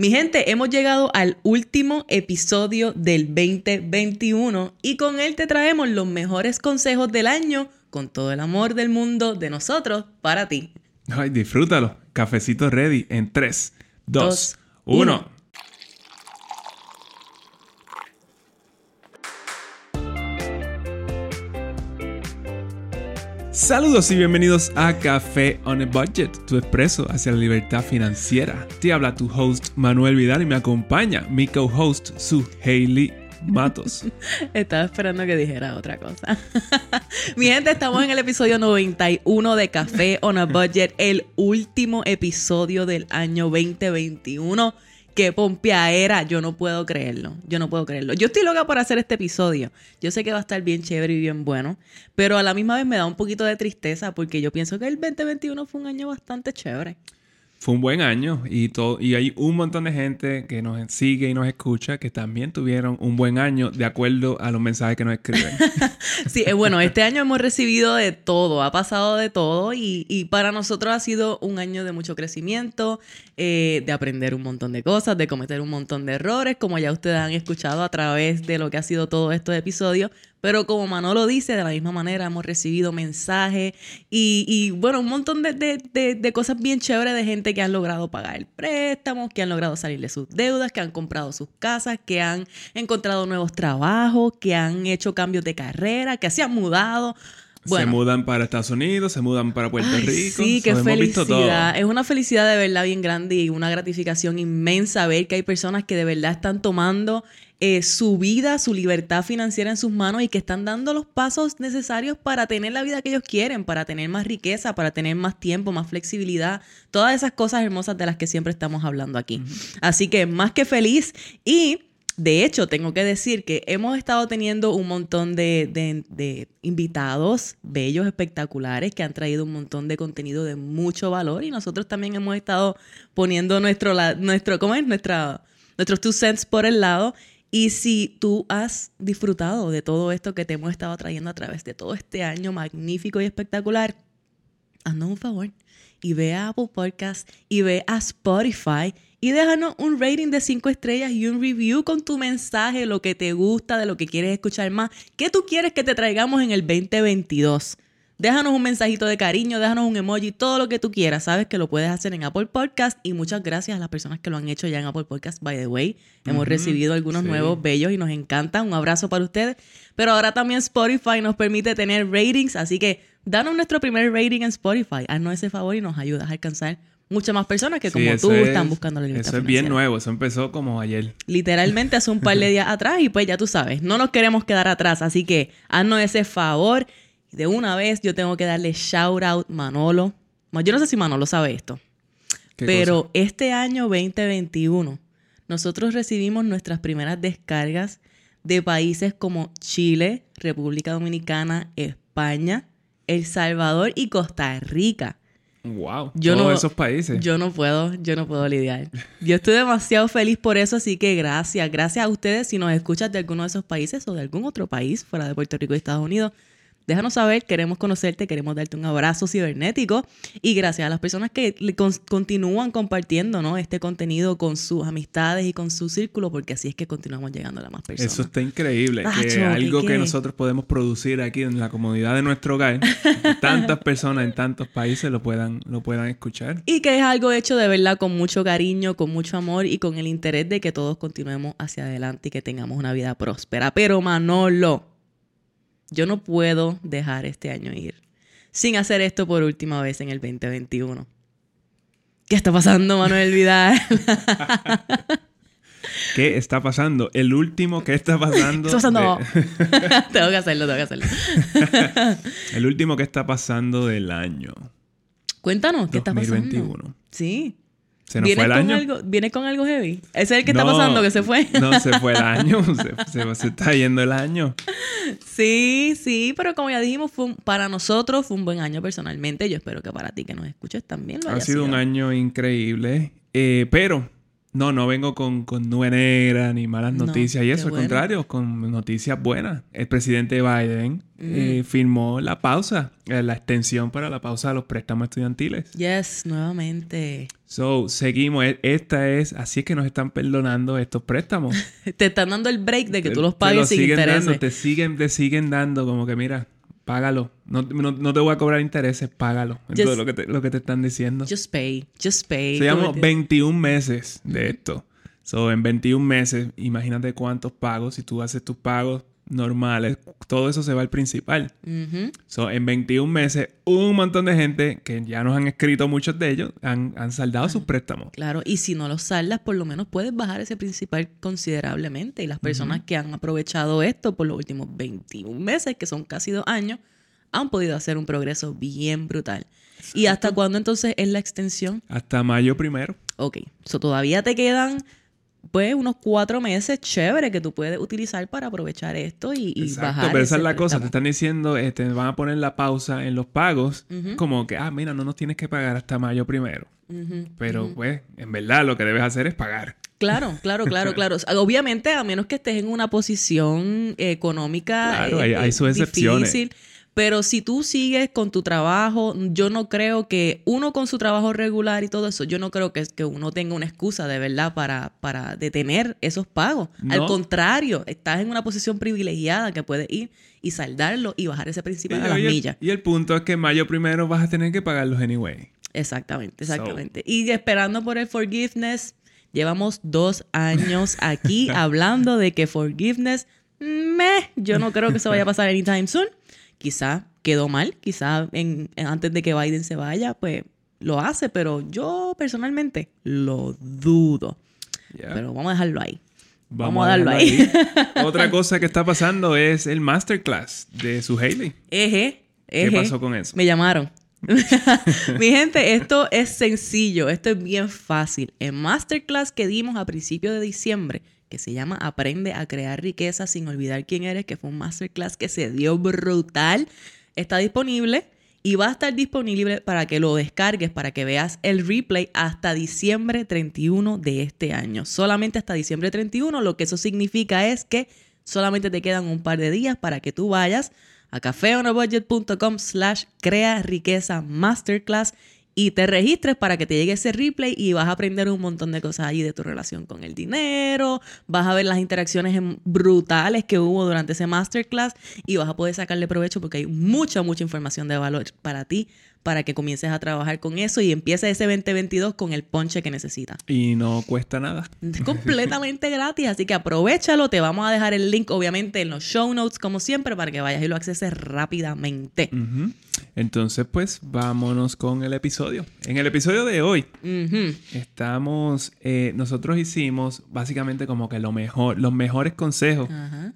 Mi gente, hemos llegado al último episodio del 2021 y con él te traemos los mejores consejos del año con todo el amor del mundo de nosotros para ti. Ay, disfrútalo. Cafecito ready en 3, 2, 1. Saludos y bienvenidos a Café on a Budget, tu expreso hacia la libertad financiera. Te habla tu host Manuel Vidal y me acompaña mi co-host Su Hailey Matos. Estaba esperando que dijera otra cosa. Mi gente, estamos en el episodio 91 de Café on a Budget, el último episodio del año 2021 qué pompea era. Yo no puedo creerlo. Yo no puedo creerlo. Yo estoy loca por hacer este episodio. Yo sé que va a estar bien chévere y bien bueno. Pero a la misma vez me da un poquito de tristeza porque yo pienso que el 2021 fue un año bastante chévere fue un buen año y todo y hay un montón de gente que nos sigue y nos escucha que también tuvieron un buen año de acuerdo a los mensajes que nos escriben. sí, eh, bueno, este año hemos recibido de todo, ha pasado de todo y, para nosotros ha sido un año de mucho crecimiento, eh, de aprender un montón de cosas, de cometer un montón de errores, como ya ustedes han escuchado a través de lo que ha sido todo estos episodios, pero como Manolo dice, de la misma manera hemos recibido mensajes y, bueno, un montón de, cosas bien chéveres de gente que han logrado pagar préstamos, que han logrado salir de sus deudas, que han comprado sus casas, que han encontrado nuevos trabajos, que han hecho cambios de carrera, que se han mudado. se mudan para Estados Unidos, se mudan para Puerto Rico. Sí, qué felicidad. Es una felicidad de verdad bien grande y una gratificación inmensa ver que hay personas que de verdad están tomando eh, su vida, su libertad financiera en sus manos y que están dando los pasos necesarios para tener la vida que ellos quieren, para tener más riqueza, para tener más tiempo, más flexibilidad, todas esas cosas hermosas de las que siempre estamos hablando aquí. Así que más que feliz. Y... De hecho, tengo que decir que hemos estado teniendo un montón de, invitados bellos, espectaculares, que han traído un montón de contenido de mucho valor. Y nosotros también hemos estado poniendo nuestro, nuestro ¿cómo es? Nuestra, nuestros two cents por el lado y si tú has disfrutado de todo esto que te hemos estado trayendo a través de todo este año magnífico y espectacular, haznos un favor y ve a Apple Podcast y ve a Spotify y déjanos un rating de 5 estrellas y un review con tu mensaje, lo que te gusta, de lo que quieres escuchar más, qué tú quieres que te traigamos en el 2022. Déjanos un mensajito de cariño, déjanos un emoji, todo lo que tú quieras. Sabes que lo puedes hacer en Apple Podcast y muchas gracias a las personas que lo han hecho ya en Apple Podcast, by the way. Hemos recibido algunos nuevos bellos y nos encanta. Un abrazo para ustedes. Pero ahora también Spotify nos permite tener ratings, así que danos nuestro primer rating en Spotify. Haznos ese favor y nos ayudas a alcanzar muchas más personas que como tú están buscando la libertad Eso es bien nuevo, eso empezó como ayer. Literalmente hace un par de días atrás y pues ya tú sabes, no nos queremos quedar atrás, así que haznos ese favor de una vez yo tengo que darle shout out Manolo. Yo no sé si Manolo sabe esto. Pero este año 2021 nosotros recibimos nuestras primeras descargas de países como Chile, República Dominicana, España, El Salvador y Costa Rica. Wow, yo todos esos países. Yo no puedo, yo no puedo lidiar. Yo estoy demasiado feliz por eso, así que gracias, gracias a ustedes si nos escuchas de alguno de esos países o de algún otro país fuera de Puerto Rico y Estados Unidos. Déjanos saber, queremos conocerte, queremos darte un abrazo cibernético y gracias a las personas que continúan compartiendo ¿no? este contenido con sus amistades y con su círculo, porque así es que continuamos llegando a las más personas. Eso está increíble, que algo que nosotros podemos producir aquí en la comunidad de nuestro hogar, tantas personas en tantos países lo puedan, lo puedan escuchar. Y que es algo hecho de verdad con mucho cariño, con mucho amor y con el interés de que todos continuemos hacia adelante y que tengamos una vida próspera. Pero Manolo, yo no puedo dejar este año ir sin hacer esto por última vez en el 2021. ¿Qué está pasando, Manuel Vidal? ¿Qué está pasando? El último que está pasando. ¿Qué está pasando? tengo que hacerlo, tengo que hacerlo. el último que está pasando del año. Cuéntanos, ¿qué está pasando? 2021. Sí. ¿Se nos fue el año? Algo, ¿Viene con algo heavy? ¿Ese es el que está pasando, que se fue? no, se fue el año. Se, está yendo el año. Sí, sí, pero como ya dijimos, fue para nosotros fue un buen año personalmente. Yo espero que para ti que nos escuches también lo Ha sido, un año increíble. Eh, pero no, no vengo con, con nube negra ni malas noticias y eso, al contrario, con noticias buenas. El presidente Biden eh, firmó la pausa, eh, la extensión para la pausa de los préstamos estudiantiles. Yes, nuevamente. So, seguimos. E, esta es, así es que nos están perdonando estos préstamos. te están dando el break de que tú los pagues sin intereses. te siguen, te siguen dando como que mira, págalo. No, te voy a cobrar intereses, págalo. todo lo que, te, lo que te están diciendo. Just pay, just pay. Se llama 21 meses de esto. So, en 21 meses, imagínate cuántos pagos. Si tú haces tus pagos normales, todo eso se va al principal. so, en 21 meses, un montón de gente que ya nos han escrito, muchos de ellos, han, saldado sus préstamos. Claro, y si no los saldas, por lo menos puedes bajar ese principal considerablemente. Y las personas que han aprovechado esto por los últimos 21 meses, que son casi dos años, han podido hacer un progreso bien brutal. ¿Y hasta cuándo entonces es la extensión? Hasta mayo primero. Ok, so todavía te quedan pues unos cuatro meses chévere que tú puedes utilizar para aprovechar esto y, y Exacto, Pero esa es la cosa, te están diciendo, este, van a poner la pausa en los pagos, como que, ah, mira, no nos tienes que pagar hasta mayo primero. pero pues, en verdad lo que debes hacer es pagar. Claro, claro, claro, claro. Obviamente, a menos que estés en una posición económica claro, hay, hay, sus excepciones. difícil pero si tú sigues con tu trabajo, yo no creo que uno con su trabajo regular y todo eso, yo no creo que, que uno tenga una excusa de verdad para, para detener esos pagos. Al contrario, estás en una posición privilegiada que puedes ir y saldarlo y bajar ese principal a las millas. Y el punto es que en mayo primero vas a tener que pagarlos anyway. Exactamente, exactamente. Y esperando por el forgiveness, llevamos dos años aquí hablando de que forgiveness, meh, yo no creo que se vaya a pasar anytime soon quizá quedó mal, quizá en, antes de que Biden se vaya, pues lo hace, pero yo personalmente lo dudo. Pero vamos a dejarlo ahí. Vamos, a dejarlo ahí. Otra cosa que está pasando es el masterclass de su Haley. Eje, ¿Qué pasó con eso? Me llamaron. Mi gente, esto es sencillo, esto es bien fácil. El masterclass que dimos a principios de diciembre, que se llama Aprende a crear riqueza sin olvidar quién eres, que fue un masterclass que se dio brutal. Está disponible y va a estar disponible para que lo descargues, para que veas el replay hasta diciembre 31 de este año. Solamente hasta diciembre 31, lo que eso significa es que solamente te quedan un par de días para que tú vayas a cafeonabudget.com slash crea riqueza masterclass y te registres para que te llegue ese replay y vas a aprender un montón de cosas allí de tu relación con el dinero, vas a ver las interacciones brutales que hubo durante ese masterclass y vas a poder sacarle provecho porque hay mucha, mucha información de valor para ti para que comiences a trabajar con eso y empieces ese 2022 con el ponche que necesitas. Y no cuesta nada. Es completamente gratis, así que aprovechalo. Te vamos a dejar el link, obviamente, en los show notes, como siempre, para que vayas y lo acceses rápidamente. Entonces, pues, vámonos con el episodio. En el episodio de hoy, estamos, eh, nosotros hicimos básicamente como que lo mejor, los mejores consejos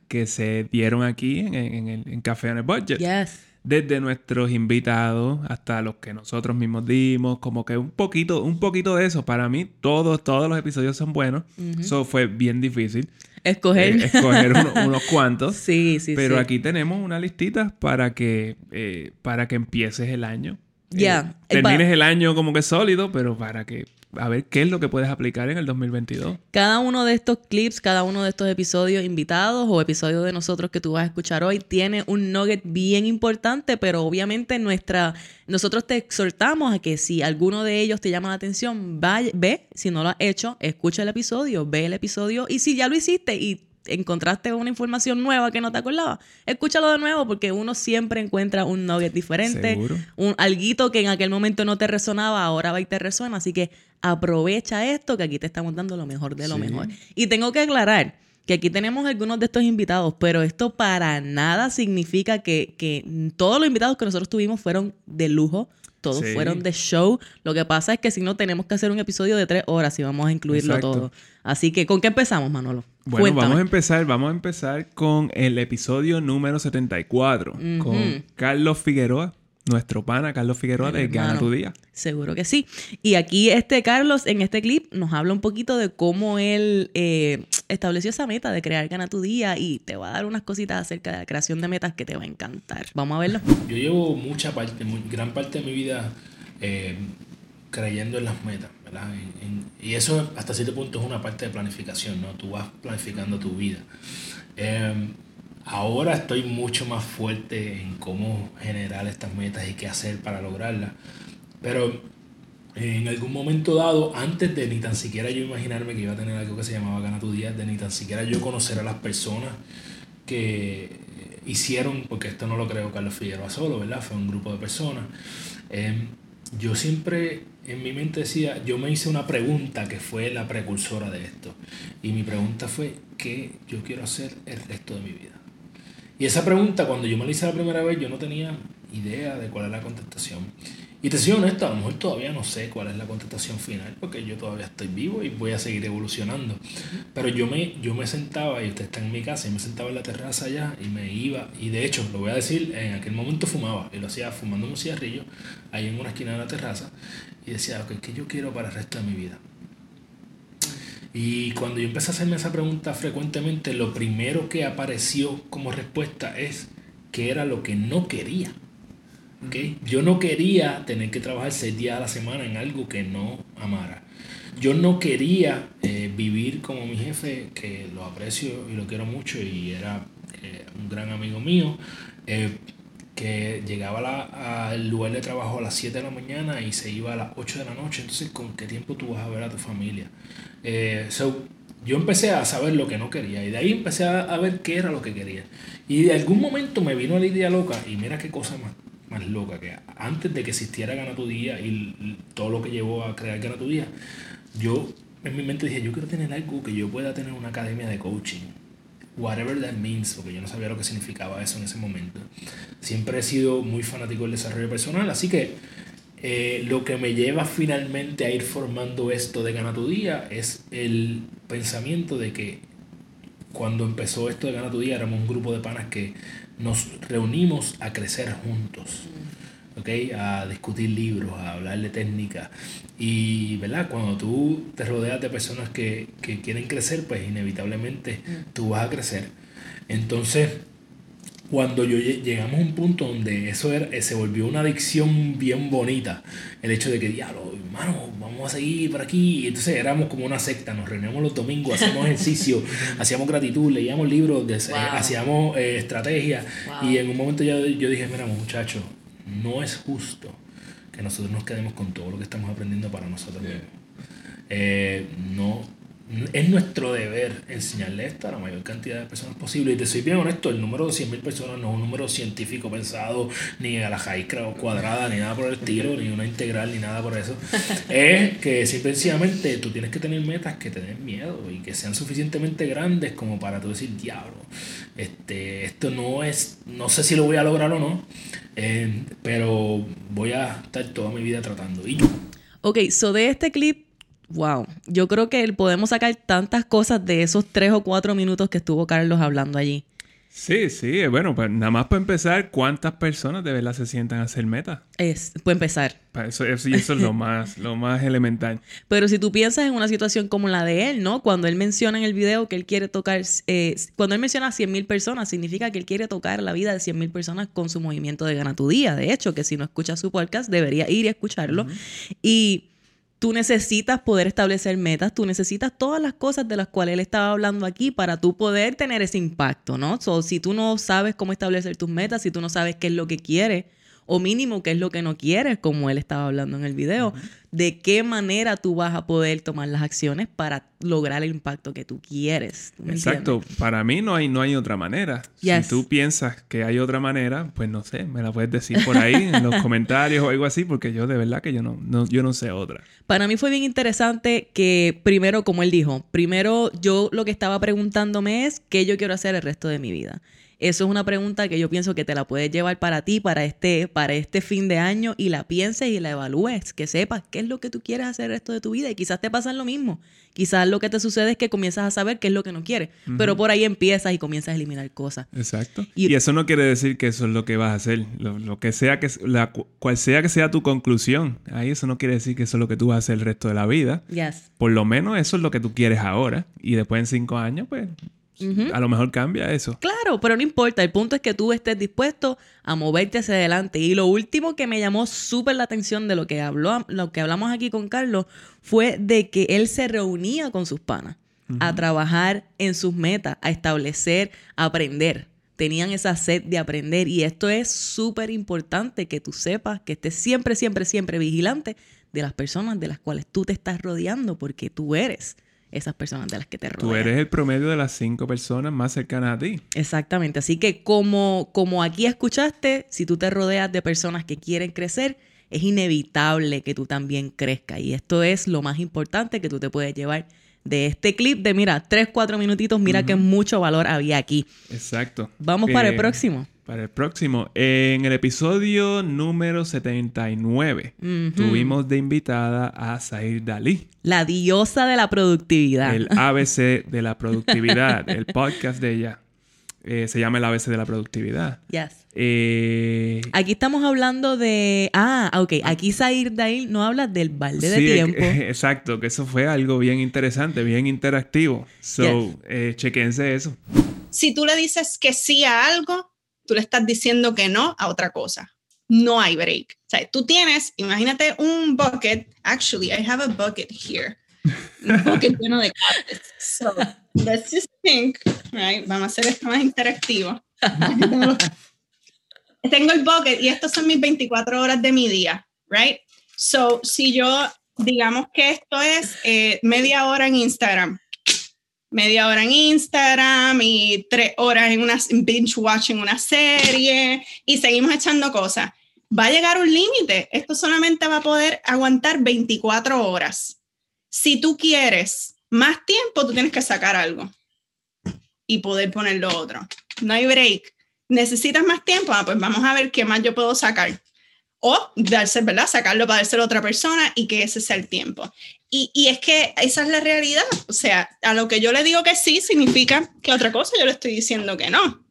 que se dieron aquí en, el en Café on el Budget. Yes desde nuestros invitados hasta los que nosotros mismos dimos, como que un poquito, un poquito de eso. Para mí, todos, todos los episodios son buenos. Eso fue bien difícil. Escoger. Eh, escoger unos cuantos. Sí, sí, Pero aquí tenemos una listita para que, eh, para que empieces el año. Ya. Eh, termines el año como que sólido, pero para que a ver qué es lo que puedes aplicar en el 2022. Cada uno de estos clips, cada uno de estos episodios invitados o episodios de nosotros que tú vas a escuchar hoy tiene un nugget bien importante, pero obviamente nuestra, nosotros te exhortamos a que si alguno de ellos te llama la atención, vaya, ve, si no lo has hecho, escucha el episodio, ve el episodio y si ya lo hiciste y encontraste una información nueva que no te acordabas, escúchalo de nuevo porque uno siempre encuentra un nugget diferente, un alguito que en aquel momento no te resonaba, ahora va y te resuena, así que aprovecha esto que aquí te estamos dando lo mejor de lo mejor. Y tengo que aclarar que aquí tenemos algunos de estos invitados, pero esto para nada significa que, que todos los invitados que nosotros tuvimos fueron de lujo todos fueron de show. Lo que pasa es que si no, tenemos que hacer un episodio de tres horas y vamos a incluirlo todo. Así que, ¿con qué empezamos, Manolo? Bueno, vamos a empezar, vamos a empezar con el episodio número 74, con Carlos Figueroa nuestro pana Carlos Figueroa de Gana tu Día. Seguro que sí. Y aquí este Carlos en este clip nos habla un poquito de cómo él eh, estableció esa meta de crear Gana tu Día y te va a dar unas cositas acerca de la creación de metas que te va a encantar. Vamos a verlo. Yo llevo mucha parte, gran parte de mi vida eh, creyendo en las metas, y eso hasta cierto punto es una parte de planificación, ¿no? Tú vas planificando tu vida. Eh, Ahora estoy mucho más fuerte en cómo generar estas metas y qué hacer para lograrlas. Pero en algún momento dado, antes de ni tan siquiera yo imaginarme que iba a tener algo que se llamaba Gana tu Día, de ni tan siquiera yo conocer a las personas que hicieron, porque esto no lo creo Carlos Figueroa solo, ¿verdad? Fue un grupo de personas. Em, yo siempre en mi mente decía, yo me hice una pregunta que fue la precursora de esto. Y mi pregunta fue, ¿qué yo quiero hacer el resto de mi vida? Y esa pregunta, cuando yo me la hice la primera vez, yo no tenía idea de cuál era la contestación. Y te soy honesto, a lo mejor todavía no sé cuál es la contestación final, porque yo todavía estoy vivo y voy a seguir evolucionando. Pero yo me, yo me sentaba, y usted está en mi casa, y me sentaba en la terraza allá y me iba, y de hecho, lo voy a decir, en aquel momento fumaba, y lo hacía fumando un cigarrillo, ahí en una esquina de la terraza, y decía, ok, ¿qué yo quiero para el resto de mi vida? Y cuando yo empecé a hacerme esa pregunta frecuentemente, lo primero que apareció como respuesta es qué era lo que no quería. Yo no quería tener que trabajar seis días a la semana en algo que no amara. Yo no quería eh, vivir como mi jefe, que lo aprecio y lo quiero mucho y era eh, un gran amigo mío, eh, que llegaba al lugar de trabajo a las 7 de la mañana y se iba a las 8 de la noche. Entonces, ¿con qué tiempo tú vas a ver a tu familia? yo empecé a saber lo que no quería y de ahí empecé a, ver qué era lo que quería. Y de algún momento me vino la idea loca y mira qué cosa más más loca, que antes de que existiera Gana tu Día y todo lo que llevó a crear Gana tu Día, yo en mi mente dije, yo quiero tener algo que yo pueda tener una academia de coaching. Whatever that means, porque yo no sabía lo que significaba eso en ese momento. Siempre he sido muy fanático del desarrollo personal, así que eh, lo que me lleva finalmente a ir formando esto de Gana tu Día es el pensamiento de que cuando empezó esto de Gana tu Día éramos un grupo de panas que nos reunimos a crecer juntos, ¿okay? a discutir libros, a hablar de técnica. Y ¿verdad? cuando tú te rodeas de personas que, que quieren crecer, pues inevitablemente tú vas a crecer. Entonces, cuando yo llegamos a un punto donde eso era, eh, se volvió una adicción bien bonita, el hecho de que, diablo, hermano, vamos a seguir por aquí. Y entonces éramos como una secta, nos reuníamos los domingos, hacíamos ejercicio, hacíamos gratitud, leíamos libros, de, eh, hacíamos eh, estrategias. Y en un momento yo, yo dije, mira, muchachos, no es justo que nosotros nos quedemos con todo lo que estamos aprendiendo para nosotros mismos. no es nuestro deber enseñarle esto a la mayor cantidad de personas posible. Y te soy bien honesto, el número de 100.000 personas no es un número científico pensado, ni a la jaicra cuadrada, ni nada por el estilo, ni una integral, ni nada por eso. es que simplemente tú tienes que tener metas que te den miedo y que sean suficientemente grandes como para tú decir, diablo, este, esto no es, no sé si lo voy a lograr o no, eh, pero voy a estar toda mi vida tratando. Y yo. Ok, so de este clip Wow, yo creo que podemos sacar tantas cosas de esos tres o cuatro minutos que estuvo Carlos hablando allí. Sí, sí, bueno, pues nada más para empezar, ¿cuántas personas de verdad se sientan a hacer meta? Es, puede empezar. eso, eso, es lo más, lo más elemental. Pero si tú piensas en una situación como la de él, ¿no? Cuando él menciona en el video que él quiere tocar, eh, cuando él menciona a 100 mil personas, significa que él quiere tocar la vida de 100 mil personas con su movimiento de Gana tu Día. De hecho, que si no escucha su podcast, debería ir y escucharlo. Y Tú necesitas poder establecer metas, tú necesitas todas las cosas de las cuales él estaba hablando aquí para tú poder tener ese impacto, ¿no? So, si tú no sabes cómo establecer tus metas, si tú no sabes qué es lo que quieres, o mínimo qué es lo que no quieres, como él estaba hablando en el video, de qué manera tú vas a poder tomar las acciones para lograr el impacto que tú quieres. Exacto, para mí no hay, no hay otra manera. Si tú piensas que hay otra manera, pues no sé, me la puedes decir por ahí en los comentarios o algo así, porque yo de verdad que yo no, no, yo no sé otra. Para mí fue bien interesante que primero, como él dijo, primero yo lo que estaba preguntándome es qué yo quiero hacer el resto de mi vida. Eso es una pregunta que yo pienso que te la puedes llevar para ti, para este, para este fin de año y la pienses y la evalúes, que sepas qué es lo que tú quieres hacer el resto de tu vida y quizás te pasa lo mismo. Quizás lo que te sucede es que comienzas a saber qué es lo que no quieres, pero por ahí empiezas y comienzas a eliminar cosas. Exacto. Y, eso no quiere decir que eso es lo que vas a hacer. Lo, que sea que la, cual sea que sea tu conclusión, ahí eso no quiere decir que eso es lo que tú vas a hacer el resto de la vida. Yes. Por lo menos eso es lo que tú quieres ahora y después en cinco años, pues a lo mejor cambia eso. Claro, pero no importa. El punto es que tú estés dispuesto a moverte hacia adelante. Y lo último que me llamó súper la atención de lo que habló, lo que hablamos aquí con Carlos, fue de que él se reunía con sus panas a trabajar en sus metas, a establecer, a aprender. Tenían esa sed de aprender. Y esto es súper importante que tú sepas, que estés siempre, siempre, siempre vigilante de las personas de las cuales tú te estás rodeando, porque tú eres esas personas de las que te rodean. Tú eres el promedio de las cinco personas más cercanas a ti. Exactamente. Así que como, como aquí escuchaste, si tú te rodeas de personas que quieren crecer, es inevitable que tú también crezcas. Y esto es lo más importante que tú te puedes llevar de este clip de, mira, tres, cuatro minutitos, mira qué mucho valor había aquí. Exacto. Vamos para el Eh, próximo. Para el próximo. En el episodio número 79, Ujú. tuvimos de invitada a Zahir Dalí, La diosa de la productividad. el ABC de la productividad, el podcast de ella. Eh, se llama el ABC de la productividad. Yes. Eh, Aquí estamos hablando de. Ah, ok. Aquí Zair Dail no habla del balde de tiempo. eh, exacto, que eso fue algo bien interesante, bien interactivo. So, Yes. eh, chequense eso. Si tú le dices que sí a algo, tú le estás diciendo que no a otra cosa. No hay break. O sea, tú tienes, imagínate un bucket. Actually, I have a bucket here. Un bucket lleno de cartas. So, let's just think, right? Vamos a hacer esto más interactivo. Tengo el bucket y estos son mis 24 horas de mi día, right? So, si yo, digamos que esto es eh, media hora en Instagram, media hora en Instagram y tres horas en una binge watching una serie y seguimos echando cosas. Va a llegar un límite. Esto solamente va a poder aguantar 24 horas. Si tú quieres más tiempo, tú tienes que sacar algo y poder poner lo otro. No hay break. ¿Necesitas más tiempo? Ah, pues vamos a ver qué más yo puedo sacar. O darse, ¿verdad? Sacarlo para dárselo a otra persona y que ese sea el tiempo. Y, y es que esa es la realidad. O sea, a lo que yo le digo que sí significa que otra cosa yo le estoy diciendo que no.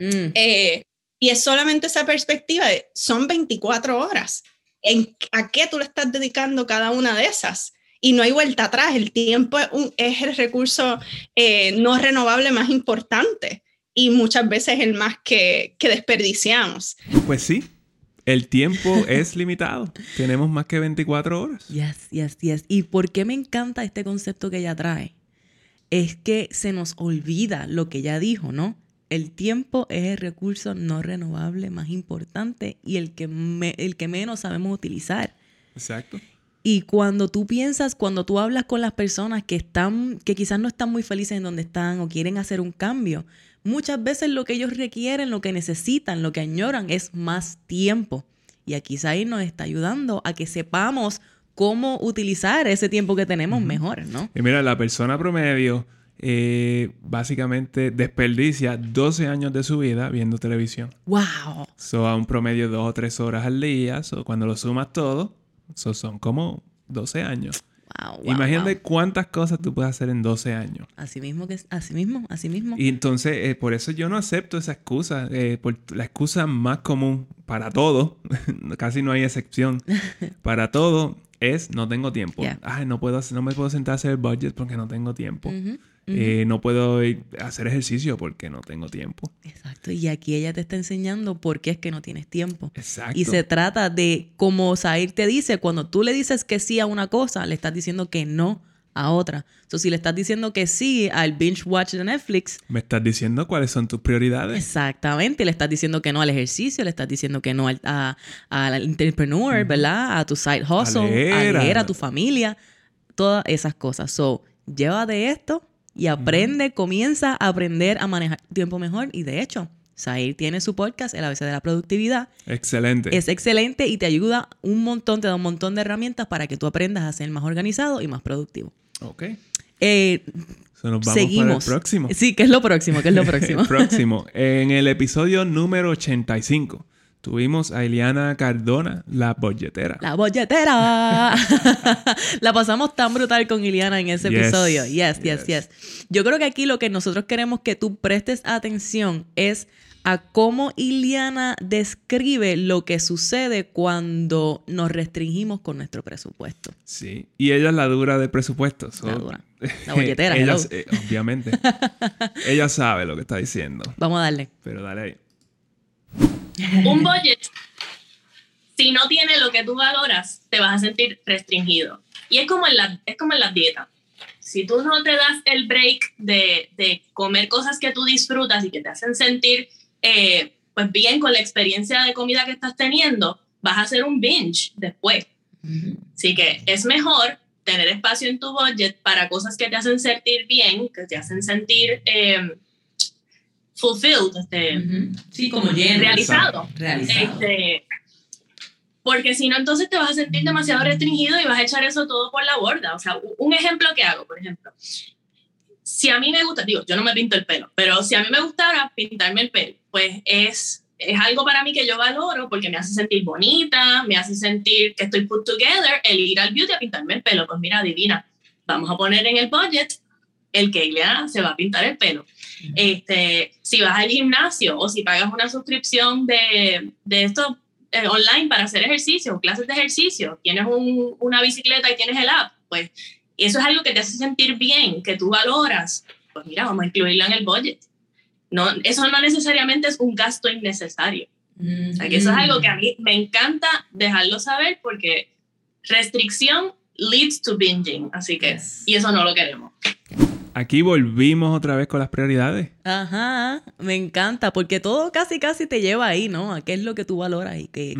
Mm. Eh, y es solamente esa perspectiva de son 24 horas. ¿En, ¿A qué tú le estás dedicando cada una de esas? Y no hay vuelta atrás. El tiempo es, un- es el recurso eh, no renovable más importante y muchas veces el más que, que desperdiciamos. Pues sí, el tiempo es limitado. Tenemos más que 24 horas. Yes, yes, yes. ¿Y por qué me encanta este concepto que ella trae? Es que se nos olvida lo que ella dijo, ¿no? El tiempo es el recurso no renovable más importante y el que, me- el que menos sabemos utilizar. Exacto. Y cuando tú piensas, cuando tú hablas con las personas que están, que quizás no están muy felices en donde están o quieren hacer un cambio, muchas veces lo que ellos requieren, lo que necesitan, lo que añoran es más tiempo. Y aquí Zair nos está ayudando a que sepamos cómo utilizar ese tiempo que tenemos mejor, ¿no? Y mira, la persona promedio eh, básicamente desperdicia 12 años de su vida viendo televisión. ¡Wow! So, a un promedio de 2 o 3 horas al día. So, cuando lo sumas todo, so, son como 12 años. ¡Wow! wow, Imagínate wow. cuántas cosas tú puedes hacer en 12 años. Así mismo, que es- así mismo, así mismo. Y entonces, eh, por eso yo no acepto esa excusa. eh, por la excusa más común para todo, casi no hay excepción, para todo es no tengo tiempo. Yeah. Ay, no, puedo, no me puedo sentar a hacer el budget porque no tengo tiempo. Eh, no puedo hacer ejercicio porque no tengo tiempo. Exacto. Y aquí ella te está enseñando por qué es que no tienes tiempo. Exacto. Y se trata de, como Zair te dice, cuando tú le dices que sí a una cosa, le estás diciendo que no a otra. Entonces, si le estás diciendo que sí al binge watch de Netflix, Me estás diciendo cuáles son tus prioridades. exactamente, le estás diciendo que no al ejercicio, le estás diciendo que no al, a- al entrepreneur, ¿verdad? A tu side hustle, a leer, leer, a, a- tu familia, todas esas cosas. So, llévate esto y aprende, comienza a aprender a manejar tu tiempo mejor. Y de hecho, Zair tiene su podcast, El ABC de la Productividad, Excelente. es excelente y te ayuda un montón, te da un montón de herramientas para que tú aprendas a ser más organizado y más productivo. Ok. Eh, So, nos vamos seguimos. para el próximo. Sí, ¿qué es lo próximo? ¿Qué es lo próximo? Próximo. En el episodio número 85 tuvimos a Eliana Cardona, la bolletera. La bolletera. la pasamos tan brutal con Iliana en ese Yes, episodio. Yes, yes, yes. yes, Yo creo que aquí lo que nosotros queremos que tú prestes atención es a cómo Iliana describe lo que sucede cuando nos restringimos con nuestro presupuesto. Sí. Y ella es la dura del presupuesto. so- La dura. La bolletera, ella, eh, obviamente. ella sabe lo que está diciendo. Vamos a darle. Pero dale ahí. Un budget, si no tiene lo que tú valoras, te vas a sentir restringido. Y es como en la, es como en las dietas. Si tú no te das el break de, de comer cosas que tú disfrutas y que te hacen sentir eh, pues bien con la experiencia de comida que estás teniendo, vas a hacer un binge después. Así que es mejor tener espacio en tu budget para cosas que te hacen sentir bien, que te hacen sentir eh, fulfilled, este, sí, como lleno, realizado. Este, porque si no, entonces te vas a sentir demasiado restringido y vas a echar eso todo por la borda. O sea, un ejemplo que hago, por ejemplo, si a mí me gusta, digo, yo no me pinto el pelo, pero si a mí me gustara pintarme el pelo, pues es, es algo para mí que yo valoro porque me hace sentir bonita, me hace sentir que estoy put together, el ir al beauty a pintarme el pelo. Pues mira, divina, vamos a poner en el budget el que Ileana se va a pintar el pelo. Este, si vas al gimnasio o si pagas una suscripción de, de esto eh, online para hacer ejercicio, clases de ejercicio, tienes un, una bicicleta y tienes el app, pues eso es algo que te hace sentir bien, que tú valoras, pues mira, vamos a incluirlo en el budget. No, eso no necesariamente es un gasto innecesario. O sea, eso es algo que a mí me encanta dejarlo saber porque restricción leads to binging, así que, y eso no lo queremos. Aquí volvimos otra vez con las prioridades. Ajá, me encanta, porque todo casi casi te lleva ahí, ¿no? A qué es lo que tú valoras y qué,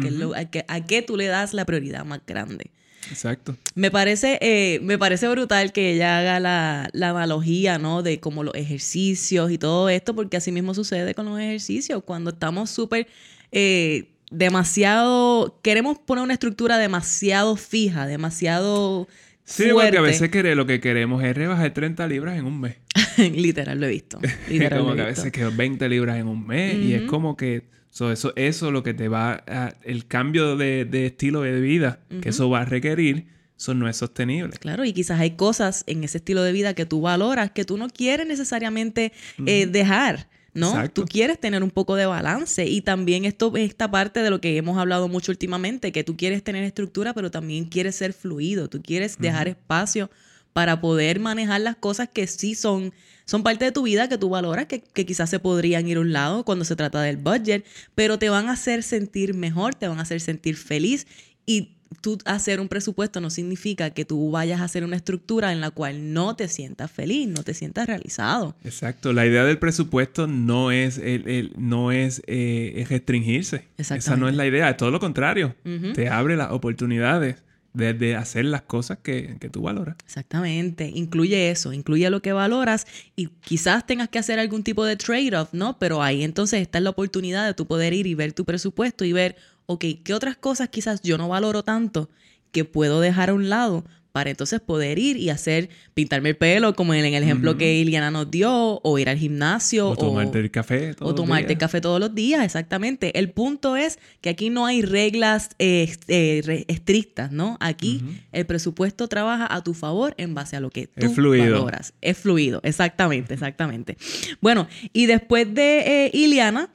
a, qué, tú le das la prioridad más grande. Exacto. Me parece, eh, me parece brutal que ella haga la, la, analogía, ¿no? De como los ejercicios y todo esto, porque así mismo sucede con los ejercicios. Cuando estamos súper eh, demasiado, queremos poner una estructura demasiado fija, demasiado Sí, porque a veces lo que queremos es rebajar 30 libras en un mes. Literal, lo he visto. Literal, como que a veces quedo 20 libras en un mes y es como que eso, eso lo que te va a, el cambio de, estilo de vida que eso va a requerir, eso no es sostenible. Claro, y quizás hay cosas en ese estilo de vida que tú valoras que tú no quieres necesariamente eh, dejar. ¿No? Tú quieres tener un poco de balance y también esto esta parte de lo que hemos hablado mucho últimamente, que tú quieres tener estructura, pero también quieres ser fluido, tú quieres dejar espacio para poder manejar las cosas que sí son, son parte de tu vida, que tú valoras, que, que, quizás se podrían ir a un lado cuando se trata del budget, pero te van a hacer sentir mejor, te van a hacer sentir feliz y tú hacer un presupuesto no significa que tú vayas a hacer una estructura en la cual no te sientas feliz, no te sientas realizado. Exacto. La idea del presupuesto no es, el, no es, eh, restringirse. Esa no es la idea. Es todo lo contrario. Te abre las oportunidades de, hacer las cosas que, que, tú valoras. Exactamente. Incluye eso. Incluye lo que valoras y quizás tengas que hacer algún tipo de trade-off, ¿no? Pero ahí entonces está la oportunidad de tú poder ir y ver tu presupuesto y ver ok, ¿qué otras cosas quizás yo no valoro tanto que puedo dejar a un lado para entonces poder ir y hacer, pintarme el pelo, como en el ejemplo que Iliana nos dio, o ir al gimnasio. O tomarte el café todos O tomarte el café todos los días, exactamente. El punto es que aquí no hay reglas eh, eh, estrictas, ¿no? Aquí el presupuesto trabaja a tu favor en base a lo que tú valoras. Es fluido, exactamente, exactamente. Bueno, y después de eh, Iliana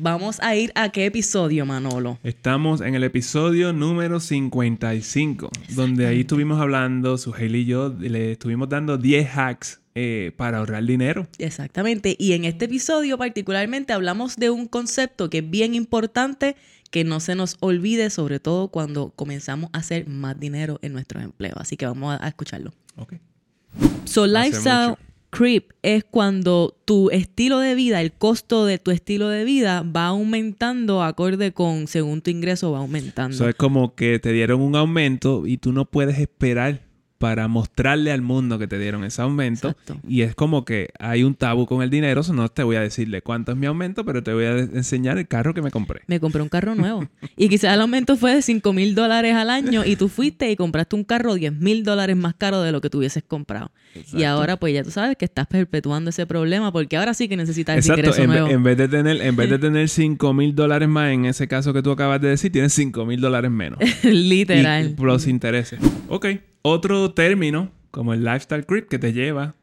Vamos a ir a qué episodio, Manolo. Estamos en el episodio número 55, donde ahí estuvimos hablando, Sujel y yo, le estuvimos dando 10 hacks eh, para ahorrar dinero. Exactamente. Y en este episodio particularmente hablamos de un concepto que es bien importante que no se nos olvide, sobre todo cuando comenzamos a hacer más dinero en nuestros empleos. Así que vamos a, escucharlo. Ok. So, lifestyle creep es cuando tu estilo de vida, el costo de tu estilo de vida va aumentando acorde con según tu ingreso va aumentando. Eso es como que te dieron un aumento y tú no puedes esperar para mostrarle al mundo que te dieron ese aumento. Y es como que hay un tabú con el dinero, eso no te voy a decirle cuánto es mi aumento, pero te voy a enseñar el carro que me compré. Me compré un carro nuevo. y quizás el aumento fue de 5 mil dólares al año y tú fuiste y compraste un carro 10 mil dólares más caro de lo que tú hubieses comprado. Y ahora pues ya tú sabes que estás perpetuando ese problema porque ahora sí que necesitas ese ingreso en, nuevo. en vez de tener, en vez de tener 5 mil dólares más en ese caso que tú acabas de decir, tienes 5 mil dólares menos. Literal. Y los intereses. Ok otro término como el lifestyle creep que te lleva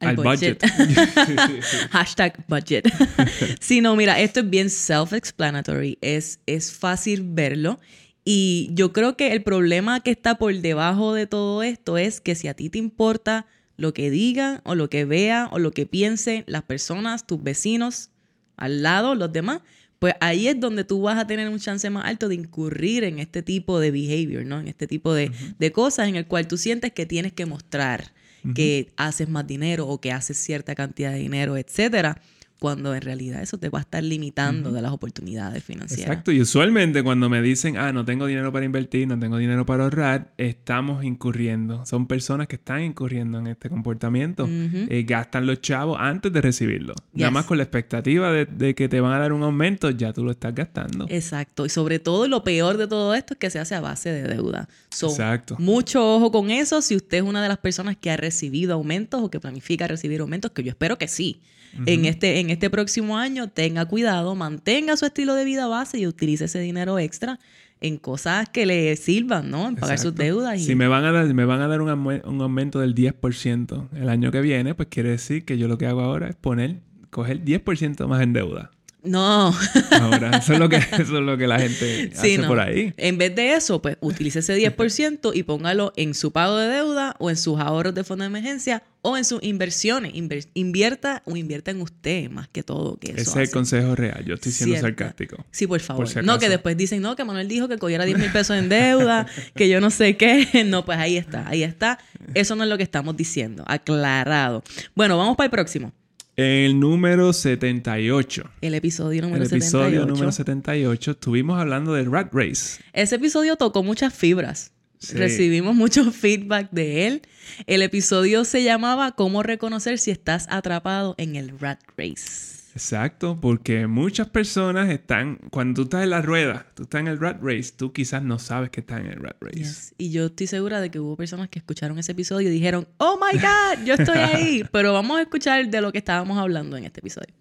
al budget. Hashtag budget. sí, no, mira, esto es bien self-explanatory. Es, es fácil verlo. Y yo creo que el problema que está por debajo de todo esto es que si a ti te importa lo que digan o lo que vean o lo que piensen las personas, tus vecinos, al lado, los demás, pues ahí es donde tú vas a tener un chance más alto de incurrir en este tipo de behavior, ¿no? En este tipo de, cosas en el cual tú sientes que tienes que mostrar que haces más dinero o que haces cierta cantidad de dinero, etcétera cuando en realidad eso te va a estar limitando de las oportunidades financieras. Exacto, y usualmente cuando me dicen, ah, no tengo dinero para invertir, no tengo dinero para ahorrar, estamos incurriendo. Son personas que están incurriendo en este comportamiento. Eh, gastan los chavos antes de recibirlo. Nada más con la expectativa de, que te van a dar un aumento, ya tú lo estás gastando. Exacto, y sobre todo lo peor de todo esto es que se hace a base de deuda. Exacto. Mucho ojo con eso si usted es una de las personas que ha recibido aumentos o que planifica recibir aumentos, que yo espero que sí en, este, en este próximo año, tenga cuidado, mantenga su estilo de vida base y utilice ese dinero extra en cosas que le sirvan, ¿no? En pagar sus deudas. Si me van a dar, me van a dar un, un aumento del 10% el año que viene, pues quiere decir que yo lo que hago ahora es poner, coger 10% más en deuda. No. Ahora, eso es lo que, eso es lo que la gente hace por ahí. En vez de eso, pues utilice ese 10% y póngalo en su pago de deuda o en sus ahorros de fondo de emergencia o en sus inversiones. invierta o invierta en usted más que todo. Que Ese es el consejo real. Yo estoy siendo sarcástico. Sí, por favor. no, que después dicen, no, que Manuel dijo que cogiera 10 mil pesos en deuda, que yo no sé qué. No, pues ahí está, ahí está. Eso no es lo que estamos diciendo. Aclarado. Bueno, vamos para el próximo. El número 78. El episodio número 78. El episodio número 78. Estuvimos hablando del Rat Race. Ese episodio tocó muchas fibras. Recibimos mucho feedback de él. El episodio se llamaba ¿Cómo reconocer si estás atrapado en el Rat Race? Exacto, porque muchas personas están, cuando tú estás en la rueda, tú estás en el rat race, tú quizás no sabes que estás en el rat race. Y yo estoy segura de que hubo personas que escucharon ese episodio y dijeron, oh my God, yo estoy ahí. Pero vamos a escuchar de lo que estábamos hablando en este episodio.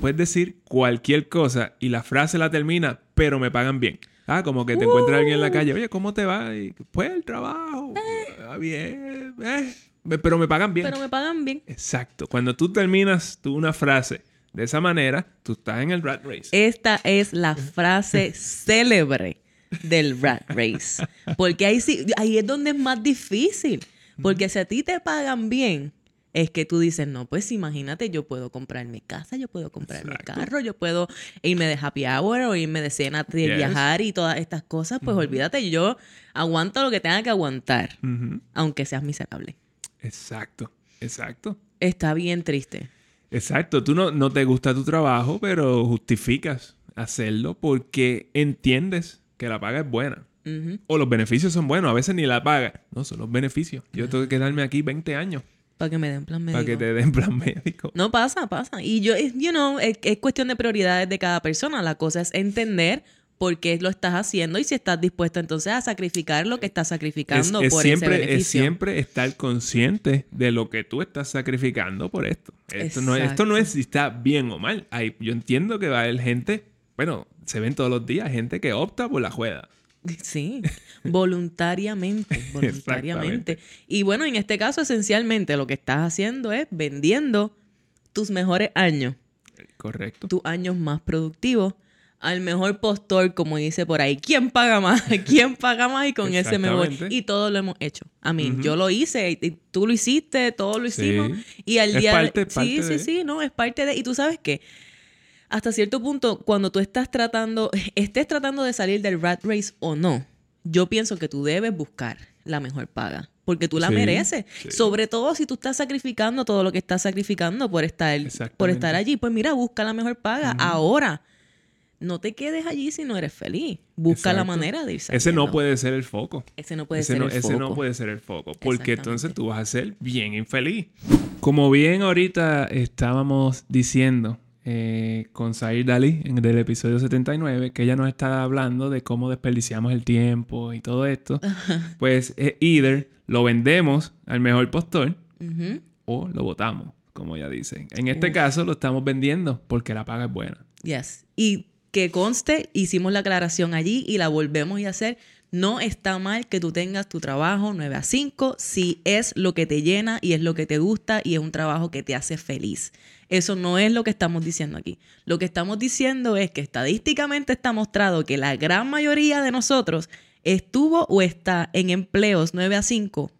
Puedes decir cualquier cosa y la frase la termina, pero me pagan bien. Ah, como que te encuentra alguien en la calle, oye, ¿cómo te va? Y, pues el trabajo, eh. bien, eh. pero me pagan bien. Pero me pagan bien. Exacto. Cuando tú terminas tú una frase de esa manera, tú estás en el rat race. Esta es la frase célebre del rat race. Porque ahí sí, ahí es donde es más difícil. Porque si a ti te pagan bien, es que tú dices, no, pues imagínate, yo puedo comprar mi casa, yo puedo comprar mi carro, yo puedo irme de happy hour o irme de cena de viajar y todas estas cosas, pues olvídate, yo aguanto lo que tenga que aguantar, aunque seas miserable. Exacto, exacto. Está bien triste. Exacto, tú no, no te gusta tu trabajo, pero justificas hacerlo porque entiendes que la paga es buena. O los beneficios son buenos, a veces ni la paga. No, son los beneficios. Yo tengo que quedarme aquí 20 años. Para que me den plan médico. Para que te den plan médico. No pasa, pasa. Y yo, you know, es, es cuestión de prioridades de cada persona. La cosa es entender por qué lo estás haciendo y si estás dispuesto entonces a sacrificar lo que estás sacrificando por siempre, ese beneficio. Es siempre estar consciente de lo que tú estás sacrificando por esto. Esto no, esto no es si está bien o mal. Hay, yo entiendo que va a haber gente, bueno, se ven todos los días gente que opta por la juega. Sí, voluntariamente, voluntariamente. y bueno, en este caso esencialmente lo que estás haciendo es vendiendo tus mejores años. Correcto. Tus años más productivos al mejor postor, como dice por ahí. ¿Quién paga más? ¿Quién paga más? Y con ese me voy. Y todo lo hemos hecho. A mí, yo lo hice, y tú lo hiciste, todos lo hicimos. Y al día... Parte, sí, sí, sí, no, es parte de... Y tú sabes que hasta cierto punto, cuando tú estás tratando, estés tratando de salir del rat race o no, yo pienso que tú debes buscar la mejor paga. Porque tú la mereces. Sobre todo si tú estás sacrificando todo lo que estás sacrificando por estar, por estar allí. Pues mira, busca la mejor paga ahora no te quedes allí si no eres feliz. Busca la manera de irse. Ese no puede ser el foco. Ese no puede ser el foco. Ese no puede ser el foco. Porque entonces tú vas a ser bien infeliz. Como bien ahorita estábamos diciendo eh, con Sair Dali en el episodio 79, que ella nos estaba hablando de cómo desperdiciamos el tiempo y todo esto. pues eh, either lo vendemos al mejor postor o lo botamos, como ella dice. En este caso lo estamos vendiendo porque la paga es buena. Yes. Y que conste, hicimos la aclaración allí y la volvemos a hacer. No está mal que tú tengas tu trabajo 9 a 5 si es lo que te llena y es lo que te gusta y es un trabajo que te hace feliz. Eso no es lo que estamos diciendo aquí. Lo que estamos diciendo es que estadísticamente está mostrado que la gran mayoría de nosotros estuvo o está en empleos 9 a 5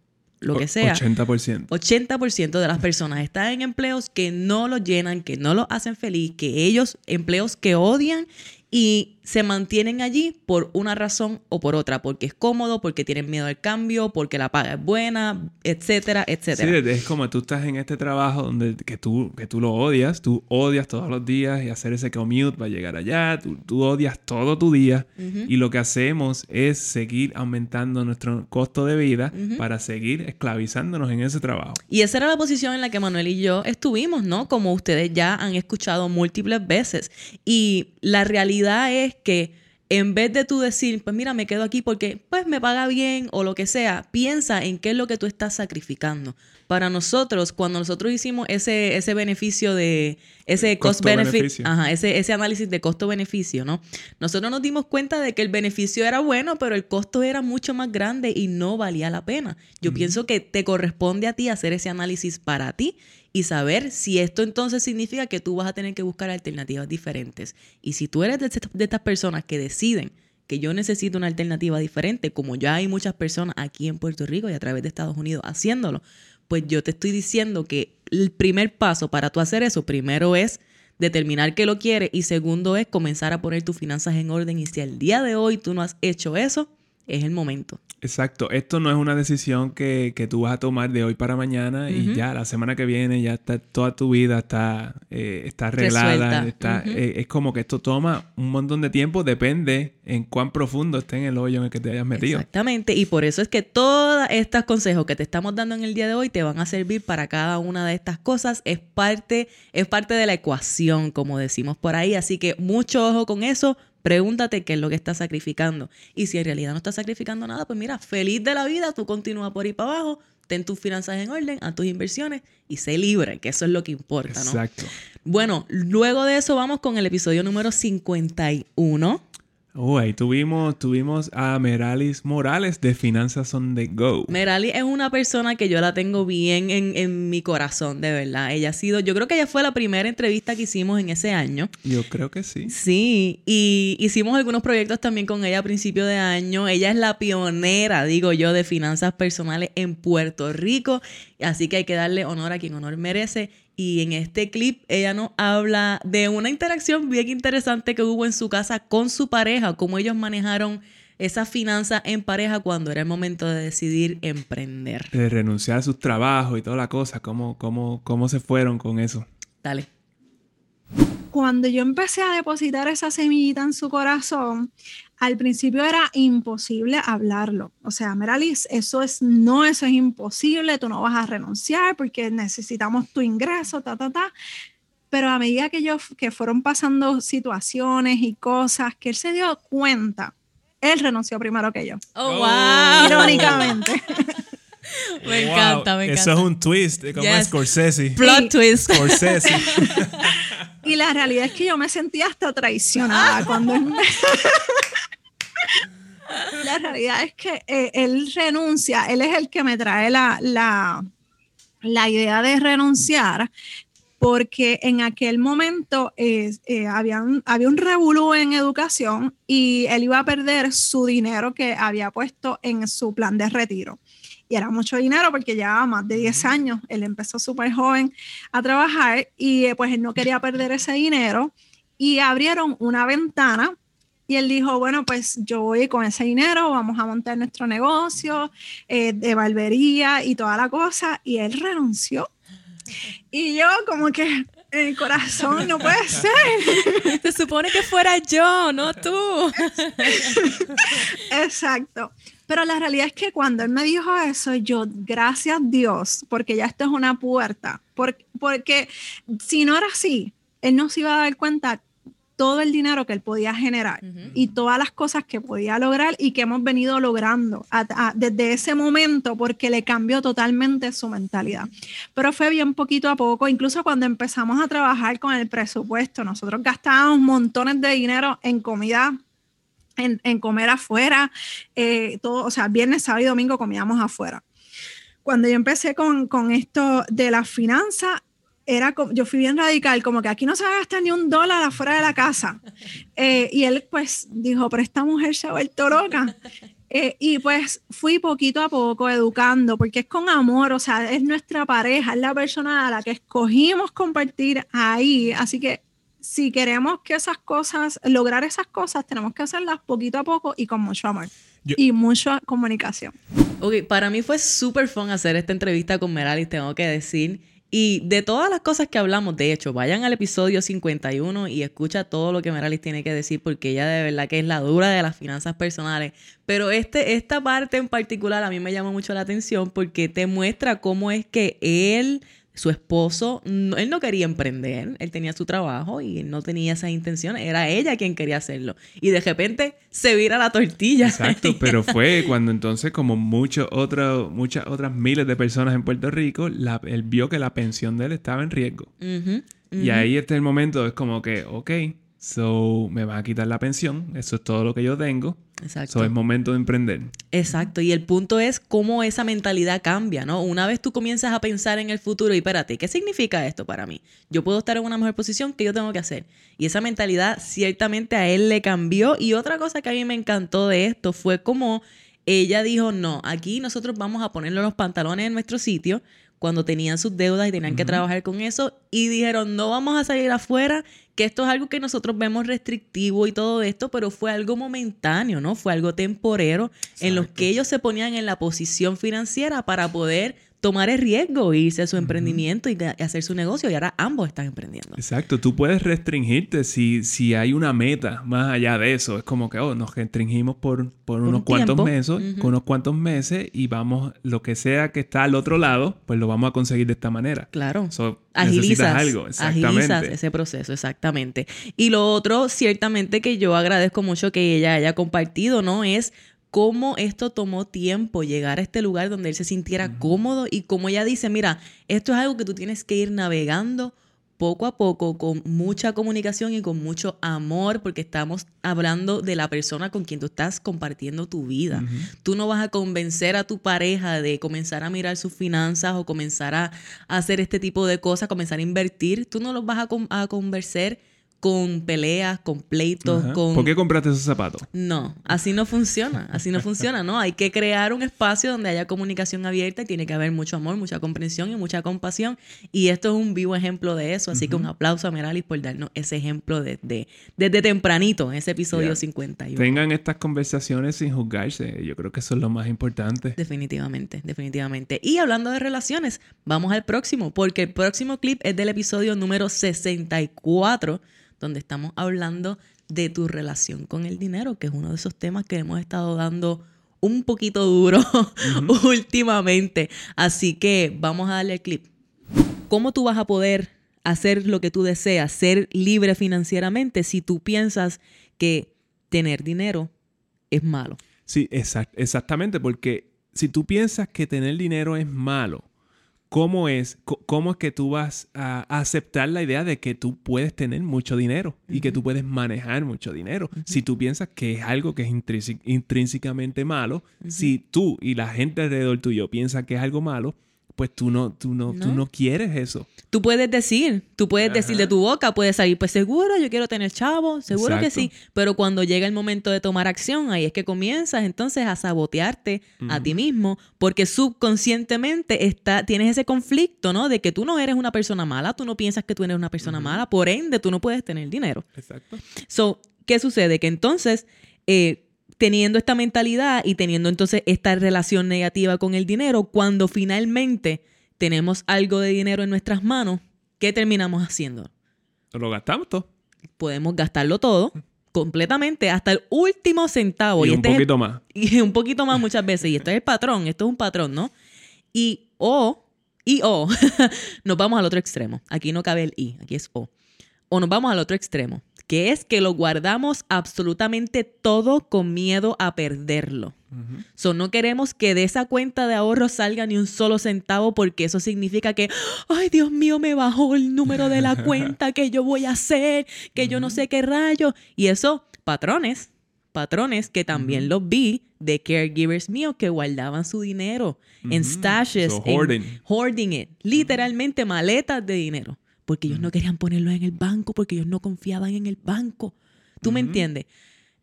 lo que sea. 80%. 80% de las personas están en empleos que no los llenan, que no los hacen feliz, que ellos, empleos que odian y se mantienen allí por una razón o por otra, porque es cómodo, porque tienen miedo al cambio, porque la paga es buena, etcétera, etcétera. Sí, es como tú estás en este trabajo donde que tú, que tú lo odias, tú odias todos los días y hacer ese commute para llegar allá, tú, odias todo tu día y lo que hacemos es seguir aumentando nuestro costo de vida para seguir esclavizándonos en ese trabajo. Y esa era la posición en la que Manuel y yo estuvimos, ¿no? Como ustedes ya han escuchado múltiples veces. Y la realidad es que en vez de tú decir, pues mira, me quedo aquí porque pues me paga bien o lo que sea, piensa en qué es lo que tú estás sacrificando. Para nosotros, cuando nosotros hicimos ese, ese beneficio de ese cost benefit, ajá, ese, ese análisis de costo-beneficio, ¿no? Nosotros nos dimos cuenta de que el beneficio era bueno, pero el costo era mucho más grande y no valía la pena. Yo pienso que te corresponde a ti hacer ese análisis para ti y saber si esto entonces significa que tú vas a tener que buscar alternativas diferentes. Y si tú eres de, estas personas que deciden que yo necesito una alternativa diferente, como ya hay muchas personas aquí en Puerto Rico y a través de Estados Unidos haciéndolo, pues yo te estoy diciendo que el primer paso para tú hacer eso, primero es determinar que lo quieres y segundo es comenzar a poner tus finanzas en orden. Y si al día de hoy tú no has hecho eso, es el momento. Exacto, esto no es una decisión que, tú vas a tomar de hoy para mañana y ya la semana que viene ya está toda tu vida está, eh, está arreglada, está, eh, es como que esto toma un montón de tiempo, depende en cuán profundo esté en el hoyo en el que te hayas metido. Exactamente, y por eso es que todos estos consejos que te estamos dando en el día de hoy te van a servir para cada una de estas cosas, es parte, es parte de la ecuación, como decimos por ahí, así que mucho ojo con eso, Pregúntate qué es lo que estás sacrificando. Y si en realidad no estás sacrificando nada, pues mira, feliz de la vida, tú continúa por ahí para abajo, ten tus finanzas en orden, haz tus inversiones y sé libre, que eso es lo que importa, ¿no? Exacto. Bueno, luego de eso vamos con el episodio número 51 Oh, ahí tuvimos, tuvimos a Meralis Morales de Finanzas on the Go. Meralis es una persona que yo la tengo bien en, en, mi corazón, de verdad. Ella ha sido, yo creo que ella fue la primera entrevista que hicimos en ese año. Yo creo que sí. Sí, y hicimos algunos proyectos también con ella a principio de año. Ella es la pionera, digo yo, de finanzas personales en Puerto Rico. Así que hay que darle honor a quien honor merece. Y en este clip ella nos habla de una interacción bien interesante que hubo en su casa con su pareja, cómo ellos manejaron esa finanza en pareja cuando era el momento de decidir emprender. De renunciar a sus trabajos y toda la cosa, cómo, cómo, cómo se fueron con eso. Dale. Cuando yo empecé a depositar esa semillita en su corazón, al principio era imposible hablarlo. O sea, Meralis, eso es, no, eso es imposible, tú no vas a renunciar porque necesitamos tu ingreso, ta, ta, ta. Pero a medida que, yo, que fueron pasando situaciones y cosas, que él se dio cuenta, él renunció primero que yo. Oh, wow. Irónicamente. me encanta, me encanta. Eso es un twist, como Scorsese. Plot twist. Scorsese. y la realidad es que yo me sentía hasta traicionada cuando él me... La realidad es que eh, él renuncia, él es el que me trae la, la, la idea de renunciar, porque en aquel momento eh, había, un, había un revolú en educación y él iba a perder su dinero que había puesto en su plan de retiro. Y era mucho dinero porque llevaba más de 10 años. Él empezó súper joven a trabajar y eh, pues él no quería perder ese dinero y abrieron una ventana y él dijo, bueno, pues yo voy con ese dinero, vamos a montar nuestro negocio eh, de barbería y toda la cosa. Y él renunció. Y yo como que en el corazón no puede ser. Se supone que fuera yo, no tú. Exacto. Pero la realidad es que cuando él me dijo eso, yo, gracias a Dios, porque ya esto es una puerta, porque, porque si no era así, él no se iba a dar cuenta todo el dinero que él podía generar y todas las cosas que podía lograr y que hemos venido logrando desde ese momento porque le cambió totalmente su mentalidad. Pero fue bien poquito a poco, incluso cuando empezamos a trabajar con el presupuesto, nosotros gastábamos montones de dinero en comida. En, comer afuera, eh, todo, o sea, viernes, sábado y domingo comíamos afuera cuando yo empecé con, con, esto de las finanzas, era yo fui bien radical, como que aquí no se va a gastar ni un dólar afuera de la casa. Eh, y él pues dijo, pero esta mujer se ha vuelto loca. Eh, y pues fui poquito a poco educando, porque es con amor, o sea, es nuestra pareja, es la persona a la que escogimos compartir ahí. Así que si queremos que esas cosas, lograr esas cosas, tenemos que hacerlas poquito a poco y con mucho amor. y mucha comunicación. Ok, para mí fue súper fun hacer esta entrevista con Meralis, tengo que decir. Y de todas las cosas que hablamos, de hecho, vayan al episodio 51 y escucha todo lo que Meralis tiene que decir, porque ella de verdad que es la dura de las finanzas personales. Pero este, esta parte en particular a mí me llama mucho la atención porque te muestra cómo es que él su esposo, él no quería emprender, él tenía su trabajo y no tenía esa intención, era ella quien quería hacerlo. Y de repente se vira la tortilla. Exacto, pero fue cuando entonces, como muchos otros, muchas otras miles de personas en Puerto Rico, él vio que la pensión de él estaba en riesgo. Y ahí este el momento, es como que, ok, So, me van a quitar la pensión. Eso es todo lo que yo tengo. Exacto. So, es momento de emprender. Exacto. Y el punto es cómo esa mentalidad cambia, ¿no? Una vez tú comienzas a pensar en el futuro y espérate, ¿qué significa esto para mí? Yo puedo estar en una mejor posición que yo tengo que hacer. Y esa mentalidad ciertamente a él le cambió. Y otra cosa que a mí me encantó de esto fue como ella dijo, no, aquí nosotros vamos a ponerle los pantalones en nuestro sitio cuando tenían sus deudas y tenían que trabajar con eso y dijeron, no vamos a salir afuera, que esto es algo que nosotros vemos restrictivo y todo esto, pero fue algo momentáneo, ¿no? Fue algo temporero en los que ellos se ponían en la posición financiera para poder tomar el riesgo, irse a su emprendimiento y hacer su negocio y ahora ambos están emprendiendo. Exacto, tú puedes restringirte si, si hay una meta más allá de eso. Es como que oh, nos restringimos por, por, unos cuantos meses, con unos cuantos meses y vamos, lo que sea que está al otro lado, pues lo vamos a conseguir de esta manera. Claro. agilizas, algo, exactamente. ese proceso, exactamente. Y lo otro, ciertamente que yo agradezco mucho que ella haya compartido, ¿no? Es cómo esto tomó tiempo llegar a este lugar donde él se sintiera cómodo y como ella dice, mira, esto es algo que tú tienes que ir navegando poco a poco, con mucha comunicación y con mucho amor, porque estamos hablando de la persona con quien tú estás compartiendo tu vida. Tú no vas a convencer a tu pareja de comenzar a mirar sus finanzas o comenzar a, hacer este tipo de cosas, comenzar a invertir. Tú no los vas a, a convencer con peleas, con pleitos, con... ¿Por qué compraste esos zapatos? No, así no funciona, así no funciona, ¿no? Hay que crear un espacio donde haya comunicación abierta y tiene que haber mucho amor, mucha comprensión y mucha compasión. Y esto es un vivo ejemplo de eso, así que un aplauso a Meralis por darnos ese ejemplo desde, desde tempranito, en ese episodio 51. Tengan estas conversaciones sin juzgarse, yo creo que eso es lo más importante. Definitivamente, definitivamente. Y hablando de relaciones, vamos al próximo, porque el próximo clip es del episodio número 64 donde estamos hablando de tu relación con el dinero, que es uno de esos temas que hemos estado dando un poquito duro últimamente. Así que vamos a darle el clip. ¿Cómo tú vas a poder hacer lo que tú deseas, ser libre financieramente si tú piensas que tener dinero es malo? Sí, exactamente, porque si tú piensas que tener dinero es malo, ¿Cómo es, ¿Cómo es que tú vas a aceptar la idea de que tú puedes tener mucho dinero y que tú puedes manejar mucho dinero? Si tú piensas que es algo que es intrínsecamente malo, si tú y la gente alrededor tuyo piensan que es algo malo, pues tú no, tú no, tú no quieres eso. Tú puedes decir, tú puedes decir de tu boca, puedes salir, pues seguro, yo quiero tener chavo, seguro que sí, pero cuando llega el momento de tomar acción, ahí es que comienzas entonces a sabotearte a ti mismo, porque subconscientemente está, tienes ese conflicto, ¿no? De que tú no eres una persona mala, tú no piensas que tú eres una persona mala, por ende tú no puedes tener dinero. Exacto. So, ¿qué sucede? Que entonces... Eh, teniendo esta mentalidad y teniendo entonces esta relación negativa con el dinero, cuando finalmente tenemos algo de dinero en nuestras manos, ¿qué terminamos haciendo? Lo gastamos todo. Podemos gastarlo todo completamente hasta el último centavo. Y, un este poquito más. Y un poquito más muchas veces. Y esto es el patrón, esto es un patrón, ¿no? Y o, y o, nos vamos al otro extremo. Aquí no cabe el y, aquí es o. O nos vamos al otro extremo que es que lo guardamos absolutamente todo con miedo a perderlo. no queremos que de esa cuenta de ahorro salga ni un solo centavo porque eso significa que, ay Dios mío, me bajó el número de la cuenta, que yo voy a hacer, que yo no sé qué rayo. Y eso, patrones, patrones que también los vi de caregivers míos que guardaban su dinero en stashes, en hoarding. it, literalmente maletas de dinero porque ellos no querían ponerlo en el banco, porque ellos no confiaban en el banco. ¿Tú me entiendes?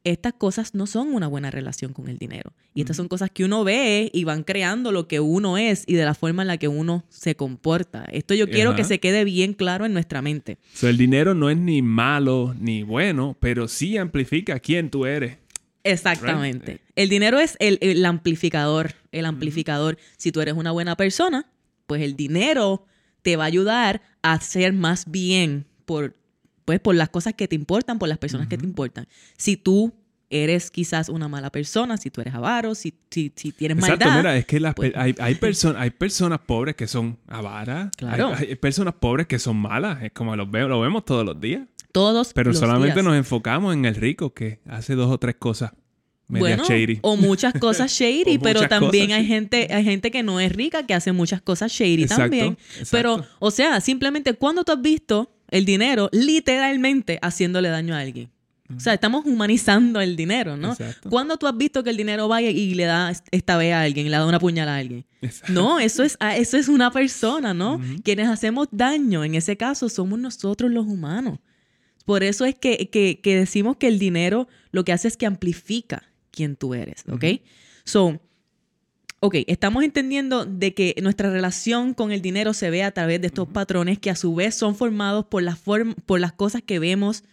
estas cosas no son una buena relación con el dinero. Y estas son cosas que uno ve y van creando lo que uno es y de la forma en la que uno se comporta. Esto yo quiero que se quede bien claro en nuestra mente. el dinero no es ni malo ni bueno, pero sí amplifica quién tú eres. Exactamente. El dinero es el, amplificador. El amplificador. Si tú eres una buena persona, pues el dinero te va a ayudar a hacer más bien por pues por las cosas que te importan, por las personas que te importan. Si tú eres quizás una mala persona, si tú eres avaro, si, si, si tienes Exacto, mira, es que pues hay, hay, hay personas pobres que son avaras, claro. hay, personas pobres que son malas, es como lo, veo, lo vemos todos los días. Todos Pero solamente nos enfocamos en el rico que hace dos o tres cosas bueno, shady. O muchas cosas shady, pero también hay gente, hay gente que no es rica que hace muchas cosas shady también. Pero, o sea, simplemente cuando tú has visto el dinero literalmente haciéndole daño a alguien. O sea, estamos humanizando el dinero, ¿no? ¿Cuándo tú has visto que el dinero vaya y le da esta vez a alguien, le da una puñalada a alguien? No, eso es, ah, eso es una persona, ¿no? Quienes hacemos daño, en ese caso, somos nosotros los humanos. Por eso es que, que, que, decimos que el dinero lo que hace es que amplifica quién tú eres, ¿ok? So, ok, estamos entendiendo de que nuestra relación con el dinero se ve a través de estos patrones que a su vez son formados por, la por las cosas que vemos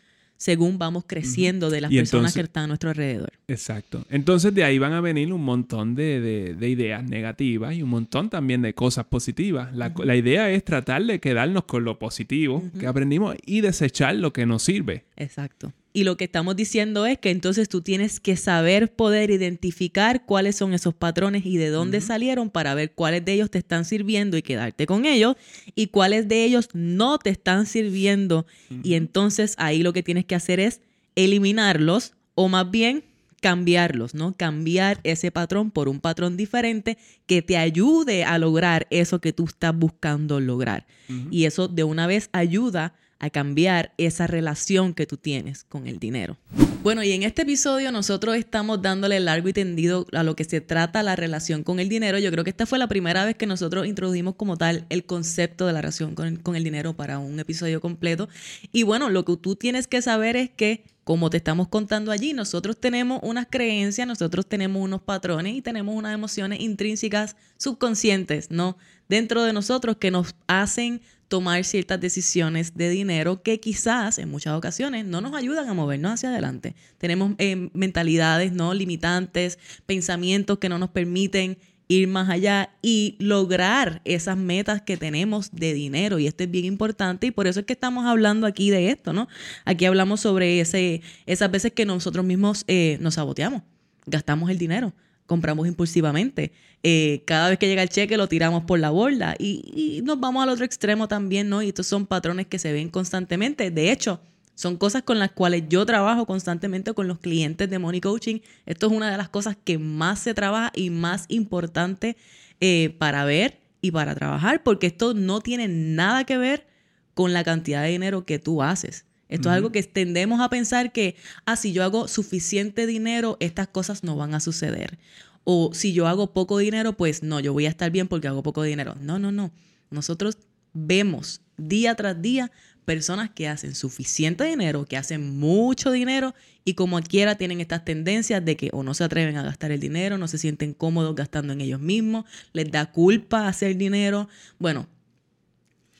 según vamos creciendo de las personas que están a nuestro alrededor. Exacto. Entonces de ahí van a venir un montón de, ideas negativas y un montón también de cosas positivas. La, idea es tratar de quedarnos con lo positivo que aprendimos y desechar lo que nos sirve. Exacto. Y lo que estamos diciendo es que entonces tú tienes que saber poder identificar cuáles son esos patrones y de dónde salieron para ver cuáles de ellos te están sirviendo y quedarte con ellos y cuáles de ellos no te están sirviendo. Y entonces ahí lo que tienes que hacer es eliminarlos o más bien cambiarlos, ¿no? Cambiar ese patrón por un patrón diferente que te ayude a lograr eso que tú estás buscando lograr. Y eso de una vez ayuda a cambiar esa relación que tú tienes con el dinero. Bueno, y en este episodio nosotros estamos dándole largo y tendido a lo que se trata la relación con el dinero. Yo creo que esta fue la primera vez que nosotros introdujimos como tal el concepto de la relación con el, con el dinero para un episodio completo. Y bueno, lo que tú tienes que saber es que como te estamos contando allí, nosotros tenemos unas creencias, nosotros tenemos unos patrones y tenemos unas emociones intrínsecas subconscientes, ¿no? Dentro de nosotros que nos hacen tomar ciertas decisiones de dinero que quizás en muchas ocasiones no nos ayudan a movernos hacia adelante. Tenemos eh, mentalidades no limitantes, pensamientos que no nos permiten ir más allá y lograr esas metas que tenemos de dinero. Y esto es bien importante y por eso es que estamos hablando aquí de esto, ¿no? Aquí hablamos sobre ese, esas veces que nosotros mismos eh, nos saboteamos, gastamos el dinero compramos impulsivamente. Eh, cada vez que llega el cheque lo tiramos por la borda y, nos vamos al otro extremo también, ¿no? Y estos son patrones que se ven constantemente. De hecho, son cosas con las cuales yo trabajo constantemente con los clientes de Money Coaching. Esto es una de las cosas que más se trabaja y más importante eh, para ver y para trabajar, porque esto no tiene nada que ver con la cantidad de dinero que tú haces. Esto es algo que tendemos a pensar que, ah, si yo hago suficiente dinero, estas cosas no van a suceder. O si yo hago poco dinero, pues no, yo voy a estar bien porque hago poco dinero. No, no, no. Nosotros vemos día tras día personas que hacen suficiente dinero, que hacen mucho dinero y como quiera tienen estas tendencias de que o no se atreven a gastar el dinero, no se sienten cómodos gastando en ellos mismos, les da culpa hacer dinero. Bueno,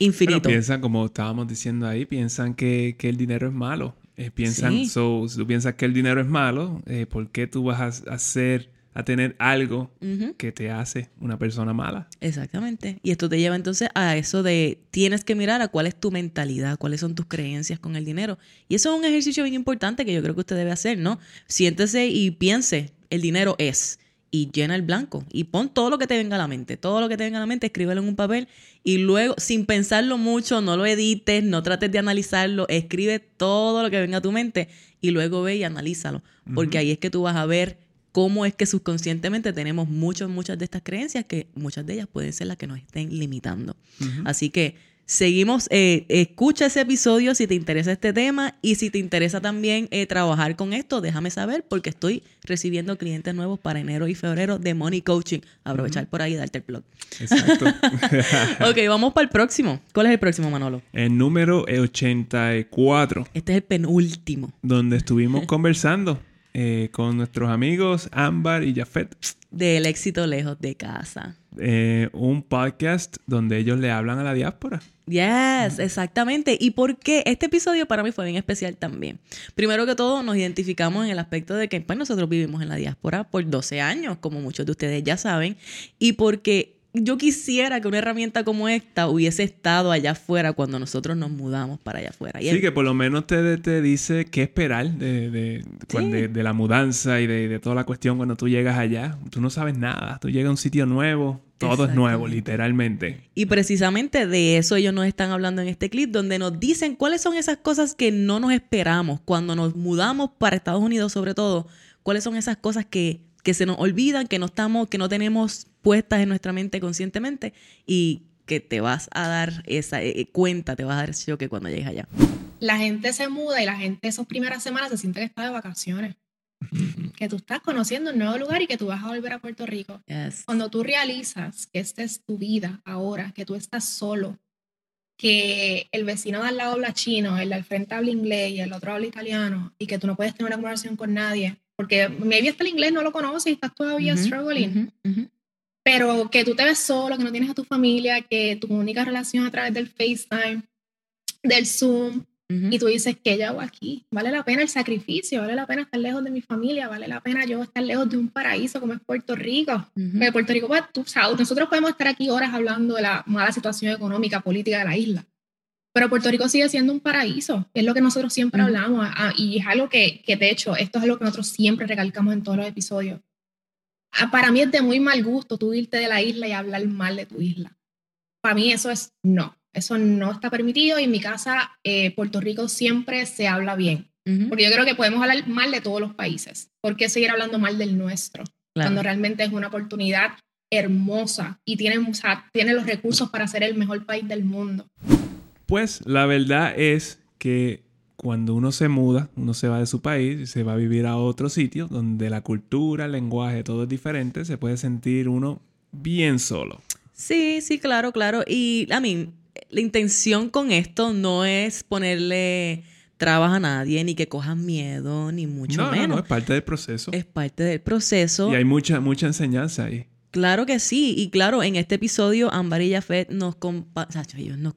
infinito. piensan, como estábamos diciendo ahí, piensan que, el dinero es malo. Eh, piensan, so, si tú piensas que el dinero es malo, eh, ¿por qué tú vas a hacer, a tener algo que te hace una persona mala? Exactamente. Y esto te lleva entonces a eso de tienes que mirar a cuál es tu mentalidad, cuáles son tus creencias con el dinero. Y eso es un ejercicio bien importante que yo creo que usted debe hacer, ¿no? Siéntese y piense, el dinero es y llena el blanco. Y pon todo lo que te venga a la mente, todo lo que te venga a la mente, escríbelo en un papel. Y luego, sin pensarlo mucho, no lo edites, no trates de analizarlo, escribe todo lo que venga a tu mente y luego ve y analízalo, porque ahí es que tú vas a ver cómo es que subconscientemente tenemos muchas, muchas de estas creencias que muchas de ellas pueden ser las que nos estén limitando. Así que Seguimos, eh, escucha ese episodio si te interesa este tema y si te interesa también eh, trabajar con esto, déjame saber porque estoy recibiendo clientes nuevos para enero y febrero de Money Coaching. Aprovechar por ahí y darte el blog. Exacto. ok, vamos para el próximo. ¿Cuál es el próximo, Manolo? El número 84. Este es el penúltimo. Donde estuvimos conversando eh, con nuestros amigos Ámbar y Jafet. Del éxito lejos de casa. Eh, un podcast donde ellos le hablan a la diáspora. Yes, exactamente. ¿Y por qué? Este episodio para mí fue bien especial también. Primero que todo, nos identificamos en el aspecto de que pues, nosotros vivimos en la diáspora por 12 años, como muchos de ustedes ya saben, y porque yo quisiera que una herramienta como esta hubiese estado allá afuera cuando nosotros nos mudamos para allá afuera. Y sí, que por lo menos te, te dice qué esperar de, de, de, la mudanza y de, toda la cuestión cuando tú llegas allá. Tú no sabes nada. Tú llegas a un sitio nuevo, todo es nuevo, literalmente. Y precisamente de eso ellos nos están hablando en este clip, donde nos dicen cuáles son esas cosas que no nos esperamos cuando nos mudamos para Estados Unidos, sobre todo. Cuáles son esas cosas que que se nos olvidan, que no estamos, que no tenemos puestas en nuestra mente conscientemente y que te vas a dar esa eh, cuenta, te vas a dar ese choque cuando llegues allá. La gente se muda y la gente esas primeras semanas se siente que está de vacaciones. que tú estás conociendo un nuevo lugar y que tú vas a volver a Puerto Rico. Cuando tú realizas que esta es tu vida ahora, que tú estás solo, que el vecino de al lado habla chino, el al frente habla inglés y el otro habla italiano, y que tú no puedes tener una conversación con nadie, porque maybe hasta el inglés no lo conoces y estás todavía struggling. Pero que tú te ves solo, que no tienes a tu familia, que tu única relación a través del FaceTime, del Zoom, y tú dices, ¿qué yo hago aquí? Vale la pena el sacrificio, vale la pena estar lejos de mi familia, vale la pena yo estar lejos de un paraíso como es Puerto Rico. Porque Puerto Rico, pues, tú sabes, nosotros podemos estar aquí horas hablando de la mala situación económica, política de la isla. Pero Puerto Rico sigue siendo un paraíso, es lo que nosotros siempre hablamos, ah, y es algo que, que, de hecho, esto es algo que nosotros siempre recalcamos en todos los episodios. Ah, para mí es de muy mal gusto tú irte de la isla y hablar mal de tu isla. Para mí eso es no, eso no está permitido y en mi casa, eh, Puerto Rico siempre se habla bien, porque yo creo que podemos hablar mal de todos los países. ¿Por qué seguir hablando mal del nuestro? Cuando realmente es una oportunidad hermosa y tiene, o sea, tiene los recursos para ser el mejor país del mundo. Pues la verdad es que cuando uno se muda, uno se va de su país y se va a vivir a otro sitio donde la cultura, el lenguaje, todo es diferente, se puede sentir uno bien solo. Sí, sí, claro, claro. Y a mí, la intención con esto no es ponerle trabas a nadie, ni que cojan miedo, ni mucho menos. No, no, es parte del proceso. Es parte del proceso. Y hay mucha, mucha enseñanza ahí. Claro que sí. Y claro, en este episodio, Ambar y Jafet nos, compa ellos nos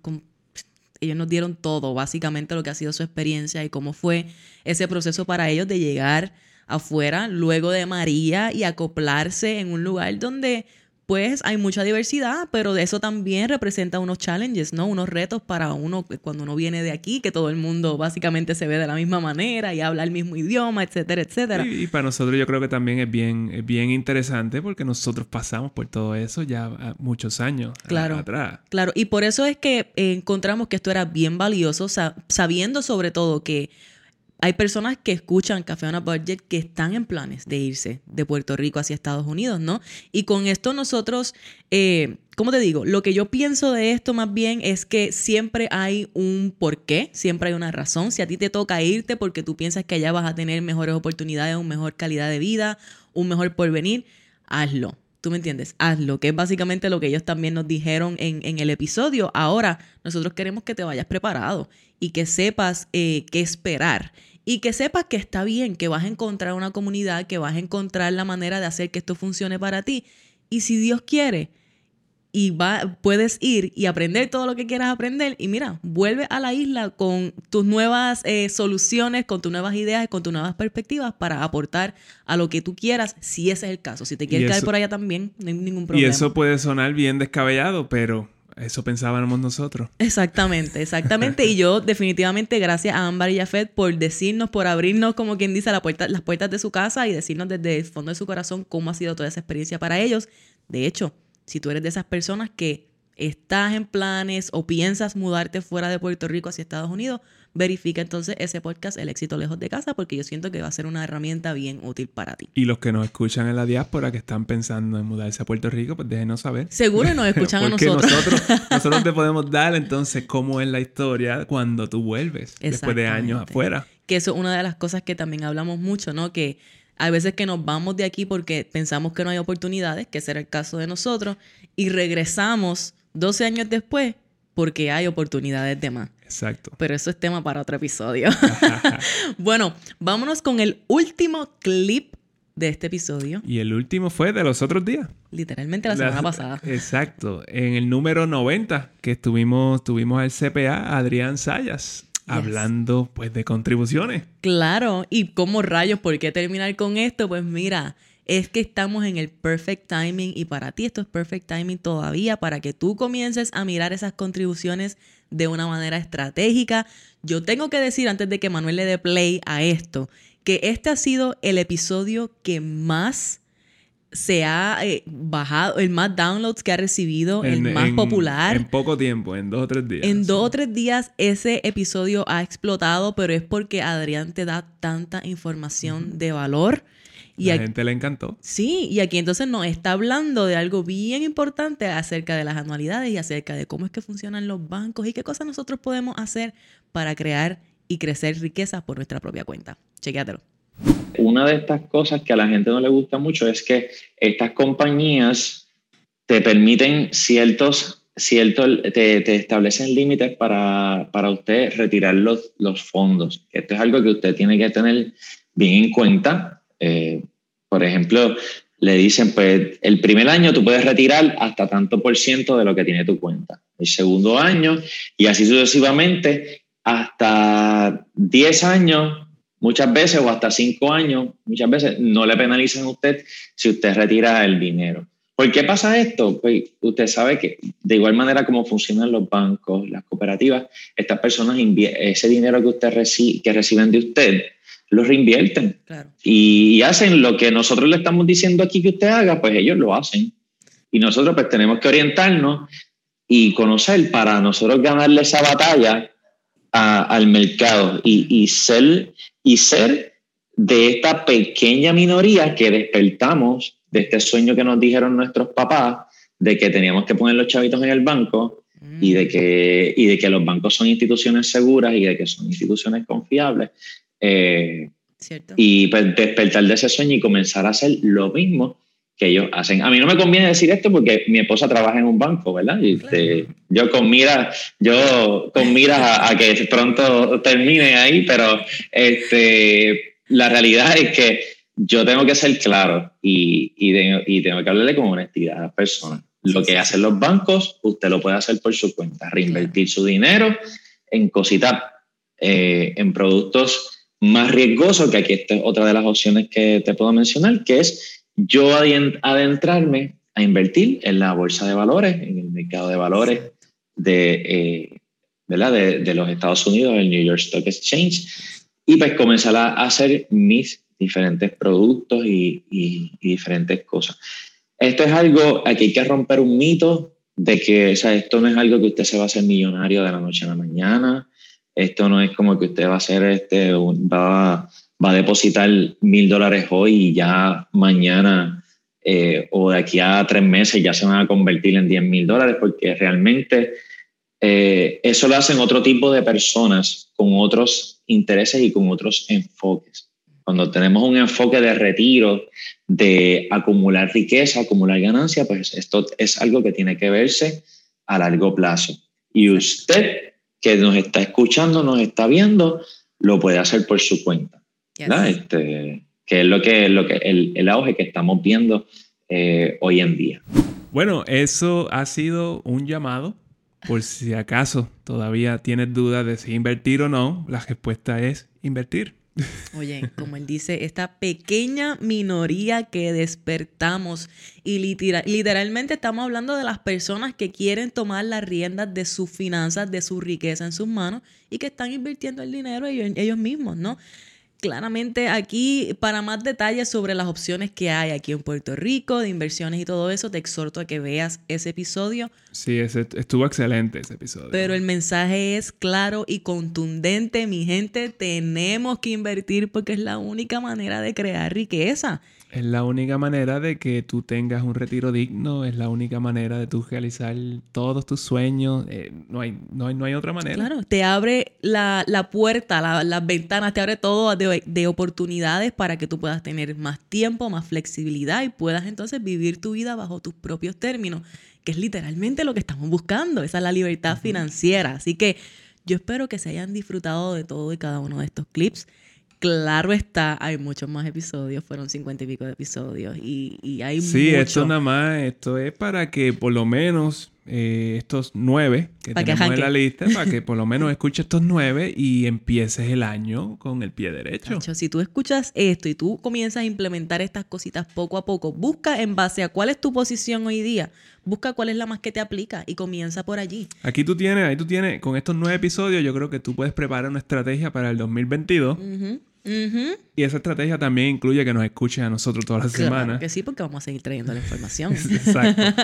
ellos nos dieron todo, básicamente lo que ha sido su experiencia y cómo fue ese proceso para ellos de llegar afuera luego de María y acoplarse en un lugar donde pues hay mucha diversidad, pero de eso también representa unos challenges, ¿no? Unos retos para uno cuando uno viene de aquí, que todo el mundo básicamente se ve de la misma manera y habla el mismo idioma, etcétera, etcétera. Y, para nosotros yo creo que también es bien, bien interesante porque nosotros pasamos por todo eso ya muchos años claro, atrás. Claro, y por eso es que encontramos que esto era bien valioso, sabiendo sobre todo que hay personas que escuchan Café on a Budget que están en planes de irse de Puerto Rico hacia Estados Unidos, ¿no? Y con esto nosotros, eh, ¿cómo te digo? Lo que yo pienso de esto más bien es que siempre hay un porqué, siempre hay una razón. Si a ti te toca irte porque tú piensas que allá vas a tener mejores oportunidades, una mejor calidad de vida, un mejor porvenir, hazlo. ¿Tú me entiendes? Hazlo, que es básicamente lo que ellos también nos dijeron en, el episodio. Ahora, nosotros queremos que te vayas preparado y que sepas eh, qué esperar y que sepas que está bien, que vas a encontrar una comunidad, que vas a encontrar la manera de hacer que esto funcione para ti. Y si Dios quiere, y va, puedes ir y aprender todo lo que quieras aprender y mira, vuelve a la isla con tus nuevas eh, soluciones, con tus nuevas ideas, con tus nuevas perspectivas para aportar a lo que tú quieras, si ese es el caso. Si te quieres caer por allá también, no hay ningún problema. Y eso puede sonar bien descabellado, pero eso pensábamos nosotros. Exactamente, exactamente. y yo definitivamente gracias a Ámbar y Jafet por decirnos, por abrirnos, como quien dice, la puerta, las puertas de su casa y decirnos desde el fondo de su corazón cómo ha sido toda esa experiencia para ellos. De hecho, si tú eres de esas personas que estás en planes o piensas mudarte fuera de Puerto Rico hacia Estados Unidos, verifica entonces ese podcast El éxito lejos de casa porque yo siento que va a ser una herramienta bien útil para ti. Y los que nos escuchan en la diáspora que están pensando en mudarse a Puerto Rico, pues déjenos saber. Seguro nos escuchan a nosotros. nosotros. nosotros te podemos dar entonces cómo es la historia cuando tú vuelves después de años afuera. Que eso es una de las cosas que también hablamos mucho, ¿no? Que hay veces que nos vamos de aquí porque pensamos que no hay oportunidades, que será el caso de nosotros, y regresamos 12 años después porque hay oportunidades de más. Exacto. Pero eso es tema para otro episodio. bueno, vámonos con el último clip de este episodio. Y el último fue de los otros días. Literalmente la semana pasada. Exacto. En el número 90 que estuvimos, tuvimos al CPA, Adrián Sayas. Hablando pues de contribuciones. Claro, y cómo rayos, ¿por qué terminar con esto? Pues mira, es que estamos en el perfect timing y para ti esto es perfect timing todavía para que tú comiences a mirar esas contribuciones de una manera estratégica. Yo tengo que decir antes de que Manuel le dé play a esto, que este ha sido el episodio que más se ha eh, bajado, el más downloads que ha recibido, el más popular. En poco tiempo, en dos o tres días. En dos o tres días ese episodio ha explotado, pero es porque Adrián te da tanta información de valor. Y la gente le encantó. Sí, y aquí entonces nos está hablando de algo bien importante acerca de las anualidades y acerca de cómo es que funcionan los bancos y qué cosas nosotros podemos hacer para crear y crecer riqueza por nuestra propia cuenta. Chequéatelo. Una de estas cosas que a la gente no le gusta mucho es que estas compañías te permiten ciertos, ciertos te, establecen límites para, para, usted retirar los, los fondos. Esto es algo que usted tiene que tener bien en cuenta. Eh, por ejemplo, le dicen, pues el primer año tú puedes retirar hasta tanto por ciento de lo que tiene tu cuenta. El segundo año y así sucesivamente hasta 10 años muchas veces o hasta cinco años, muchas veces no le penalizan a usted si usted retira el dinero. ¿Por qué pasa esto? Pues usted sabe que de igual manera como funcionan los bancos, las cooperativas, estas personas, ese dinero que, usted que reciben de usted, lo reinvierten y, hacen lo que nosotros le estamos diciendo aquí que usted haga, pues ellos lo hacen. Y nosotros pues tenemos que orientarnos y conocer para nosotros ganarle esa batalla al mercado y, y, ser y ser de esta pequeña minoría que despertamos de este sueño que nos dijeron nuestros papás de que teníamos que poner los chavitos en el banco y, de que, y de que los bancos son instituciones seguras y de que son instituciones confiables. Eh, y pues despertar de ese sueño y comenzar a hacer lo mismo que ellos hacen. A mí no me conviene decir esto porque mi esposa trabaja en un banco, ¿verdad? Y este, yo con mira, yo con mira a, que pronto termine ahí, pero este, la realidad es que yo tengo que ser claro y, y, tengo que hablarle con honestidad a las personas. Lo que hacen los bancos, usted lo puede hacer por su cuenta, reinvertir su dinero en cositas, eh, en productos más riesgosos, que aquí está otra de las opciones que te puedo mencionar, que es yo adentrarme a invertir en la bolsa de valores, en el mercado de valores de, eh, ¿verdad? De, los Estados Unidos, el New York Stock Exchange, y pues comenzar a hacer mis diferentes productos y, diferentes cosas. Esto es algo, aquí hay que romper un mito de que o sea, esto no es algo que usted se va a hacer millonario de la noche a la mañana, esto no es como que usted va a hacer, este, va va a depositar mil dólares hoy y ya mañana eh, o de aquí a tres meses ya se van a convertir en 10 mil dólares porque realmente eh, eso lo hacen otro tipo de personas con otros intereses y con otros enfoques. Cuando tenemos un enfoque de retiro, de acumular riqueza, acumular ganancia, pues esto es algo que tiene que verse a largo plazo. Y usted que nos está escuchando, nos está viendo, lo puede hacer por su cuenta. Este, que es lo que, lo que el, auge que estamos viendo eh, hoy en día. Bueno, eso ha sido un llamado. Por si acaso todavía tienes dudas de si invertir o no, la respuesta es invertir. Oye, como él dice, esta pequeña minoría que despertamos y literalmente estamos hablando de las personas que quieren tomar las riendas de sus finanzas, de su riqueza en sus manos y que están invirtiendo el dinero ellos, ellos mismos, ¿no? Claramente aquí, para más detalles sobre las opciones que hay aquí en Puerto Rico, de inversiones y todo eso, te exhorto a que veas ese episodio. Sí, ese, estuvo excelente ese episodio. Pero el mensaje es claro y contundente, mi gente, tenemos que invertir porque es la única manera de crear riqueza. Es la única manera de que tú tengas un retiro digno, es la única manera de tú realizar todos tus sueños. Eh, no, hay, no, hay, no hay otra manera. Claro, te abre la, puerta, las ventanas, te abre todo de, de, oportunidades para que tú puedas tener más tiempo, más flexibilidad y puedas entonces vivir tu vida bajo tus propios términos, que es literalmente lo que estamos buscando, esa es la libertad financiera. Así que Yo espero que se hayan disfrutado de todo y cada uno de estos clips. Claro está, hay muchos más episodios, fueron cincuenta y pico de episodios y, y hay Sí, esto nada más, esto es para que por lo menos eh, estos nueve que tenemos en la lista, para que por lo menos escuches estos nueve y empieces el año con el pie derecho. si tú escuchas esto y tú comienzas a implementar estas cositas poco a poco, busca en base a cuál es tu posición hoy día, busca cuál es la más que te aplica y comienza por allí. Aquí tú tienes, ahí tú tienes, con estos nueve episodios, yo creo que tú puedes preparar una estrategia para el 2022. Y esa estrategia también incluye que nos escuchen a nosotros todas las semanas. Que sí, porque vamos a seguir trayendo la información. Exacto.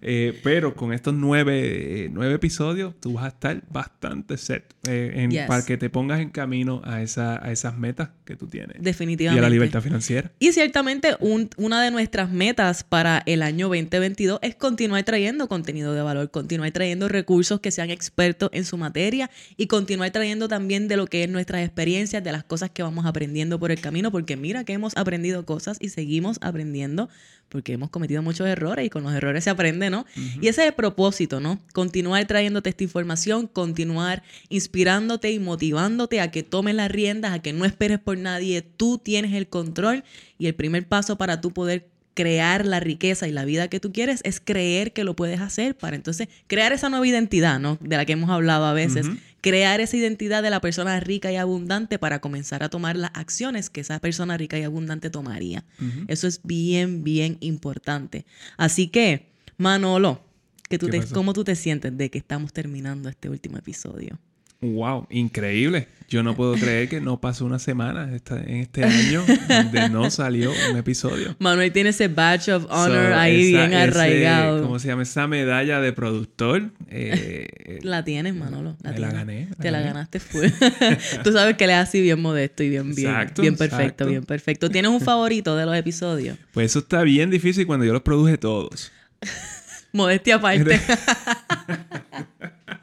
Eh, pero con estos nueve, eh, nueve, episodios, tú vas a estar bastante set eh, para que te pongas en camino a, esa, a esas metas que tú tienes. Definitivamente. Y a la libertad financiera. Y ciertamente una de nuestras metas para el año 2022 es continuar trayendo contenido de valor, continuar trayendo recursos que sean expertos en su materia y continuar trayendo también de lo que es nuestras experiencias, de las cosas que vamos aprendiendo por el camino, porque mira que hemos aprendido cosas y seguimos aprendiendo porque hemos cometido muchos errores y con los errores se aprende, ¿no? Y ese es el propósito, ¿no? Continuar trayéndote esta información, continuar inspirándote y motivándote a que tomes las riendas, a que no esperes por nadie, tú tienes el control y el primer paso para tú poder crear la riqueza y la vida que tú quieres es creer que lo puedes hacer para entonces crear esa nueva identidad, ¿no? De la que hemos hablado a veces. Crear esa identidad de la persona rica y abundante para comenzar a tomar las acciones que esa persona rica y abundante tomaría. Eso es bien, bien importante. Así que, Manolo, que tú te, ¿cómo tú te sientes de que estamos terminando este último episodio? Wow, increíble. Yo no puedo creer que no pasó una semana en este año donde no salió un episodio. Manuel tiene ese badge of honor ahí bien arraigado. ¿Cómo se llama? Esa medalla de productor. Eh, la tienes, Manolo. La, la gané. Te la ganaste fue. Tú sabes que le es así bien modesto y bien, bien, bien perfecto, bien perfecto. ¿Tienes un favorito de los episodios? Pues eso está bien difícil cuando yo los produje todos. Modestia aparte.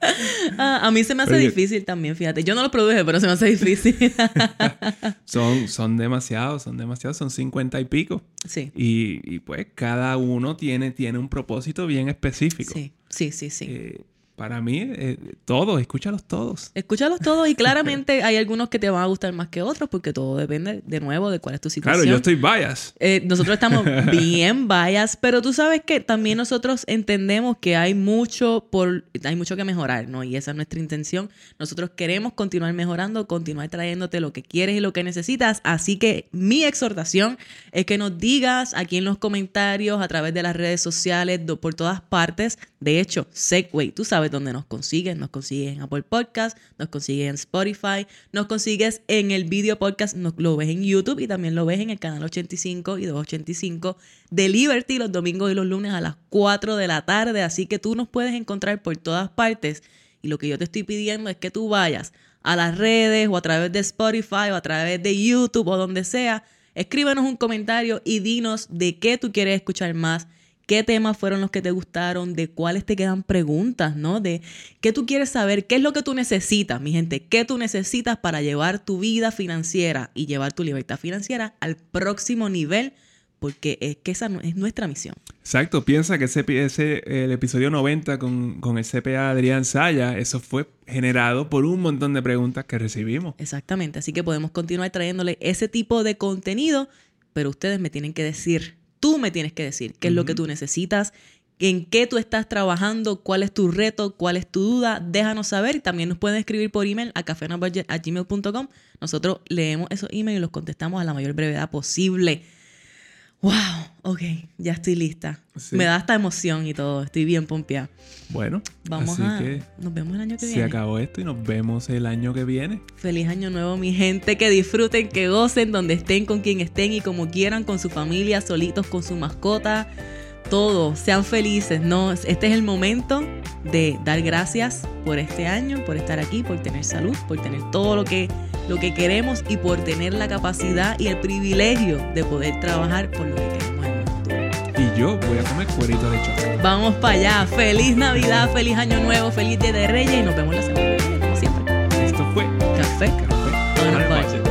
Ah, a mí se me hace difícil también, fíjate. Yo no lo produje, pero se me hace difícil. son, son demasiados, son demasiados, son cincuenta y pico. Sí. Y, pues cada uno tiene, tiene un propósito bien específico. Sí, sí, sí, sí. Eh, para mí, eh, todos, escúchalos todos. Escúchalos todos y claramente hay algunos que te van a gustar más que otros porque todo depende de nuevo de cuál es tu situación. Claro, yo estoy bias. Eh, nosotros estamos bien bias, pero tú sabes que también nosotros entendemos que hay mucho por hay mucho que mejorar, ¿no? Y esa es nuestra intención. Nosotros queremos continuar mejorando, continuar trayéndote lo que quieres y lo que necesitas, así que mi exhortación es que nos digas aquí en los comentarios, a través de las redes sociales, por todas partes. De hecho, Segway, tú sabes donde nos consigues. Nos consigues en Apple Podcast, nos consigues en Spotify, nos consigues en el video podcast, nos, lo ves en YouTube y también lo ves en el canal 85 y 285 de Liberty los domingos y los lunes a las 4 de la tarde. Así que tú nos puedes encontrar por todas partes. Y lo que yo te estoy pidiendo es que tú vayas a las redes o a través de Spotify o a través de YouTube o donde sea. Escríbenos un comentario y dinos de qué tú quieres escuchar más qué temas fueron los que te gustaron, de cuáles te quedan preguntas, ¿no? De qué tú quieres saber, qué es lo que tú necesitas, mi gente, qué tú necesitas para llevar tu vida financiera y llevar tu libertad financiera al próximo nivel, porque es que esa es nuestra misión. Exacto, piensa que ese, ese el episodio 90 con, con el CPA Adrián Saya, eso fue generado por un montón de preguntas que recibimos. Exactamente, así que podemos continuar trayéndole ese tipo de contenido, pero ustedes me tienen que decir Tú me tienes que decir qué es lo que tú necesitas, en qué tú estás trabajando, cuál es tu reto, cuál es tu duda, déjanos saber. También nos pueden escribir por email a cafenabudget.gmail.com. Nosotros leemos esos emails y los contestamos a la mayor brevedad posible. Wow, ok, ya estoy lista. Me da esta emoción y todo, estoy bien pompeada. Bueno, vamos a. Que nos vemos el año que viene. Se acabó esto y nos vemos el año que viene. Feliz año nuevo, mi gente. Que disfruten, que gocen donde estén, con quien estén y como quieran, con su familia, solitos, con su mascota. Todos, sean felices, ¿no? Este es el momento de dar gracias por este año, por estar aquí, por tener salud, por tener todo lo que lo que queremos y por tener la capacidad y el privilegio de poder trabajar por lo que queremos en el futuro. Y yo voy a comer cuerito de chocolate. Vamos para allá. Feliz Navidad, feliz Año Nuevo, feliz Día de Reyes y nos vemos la semana que viene, como siempre. Esto fue Café. Café.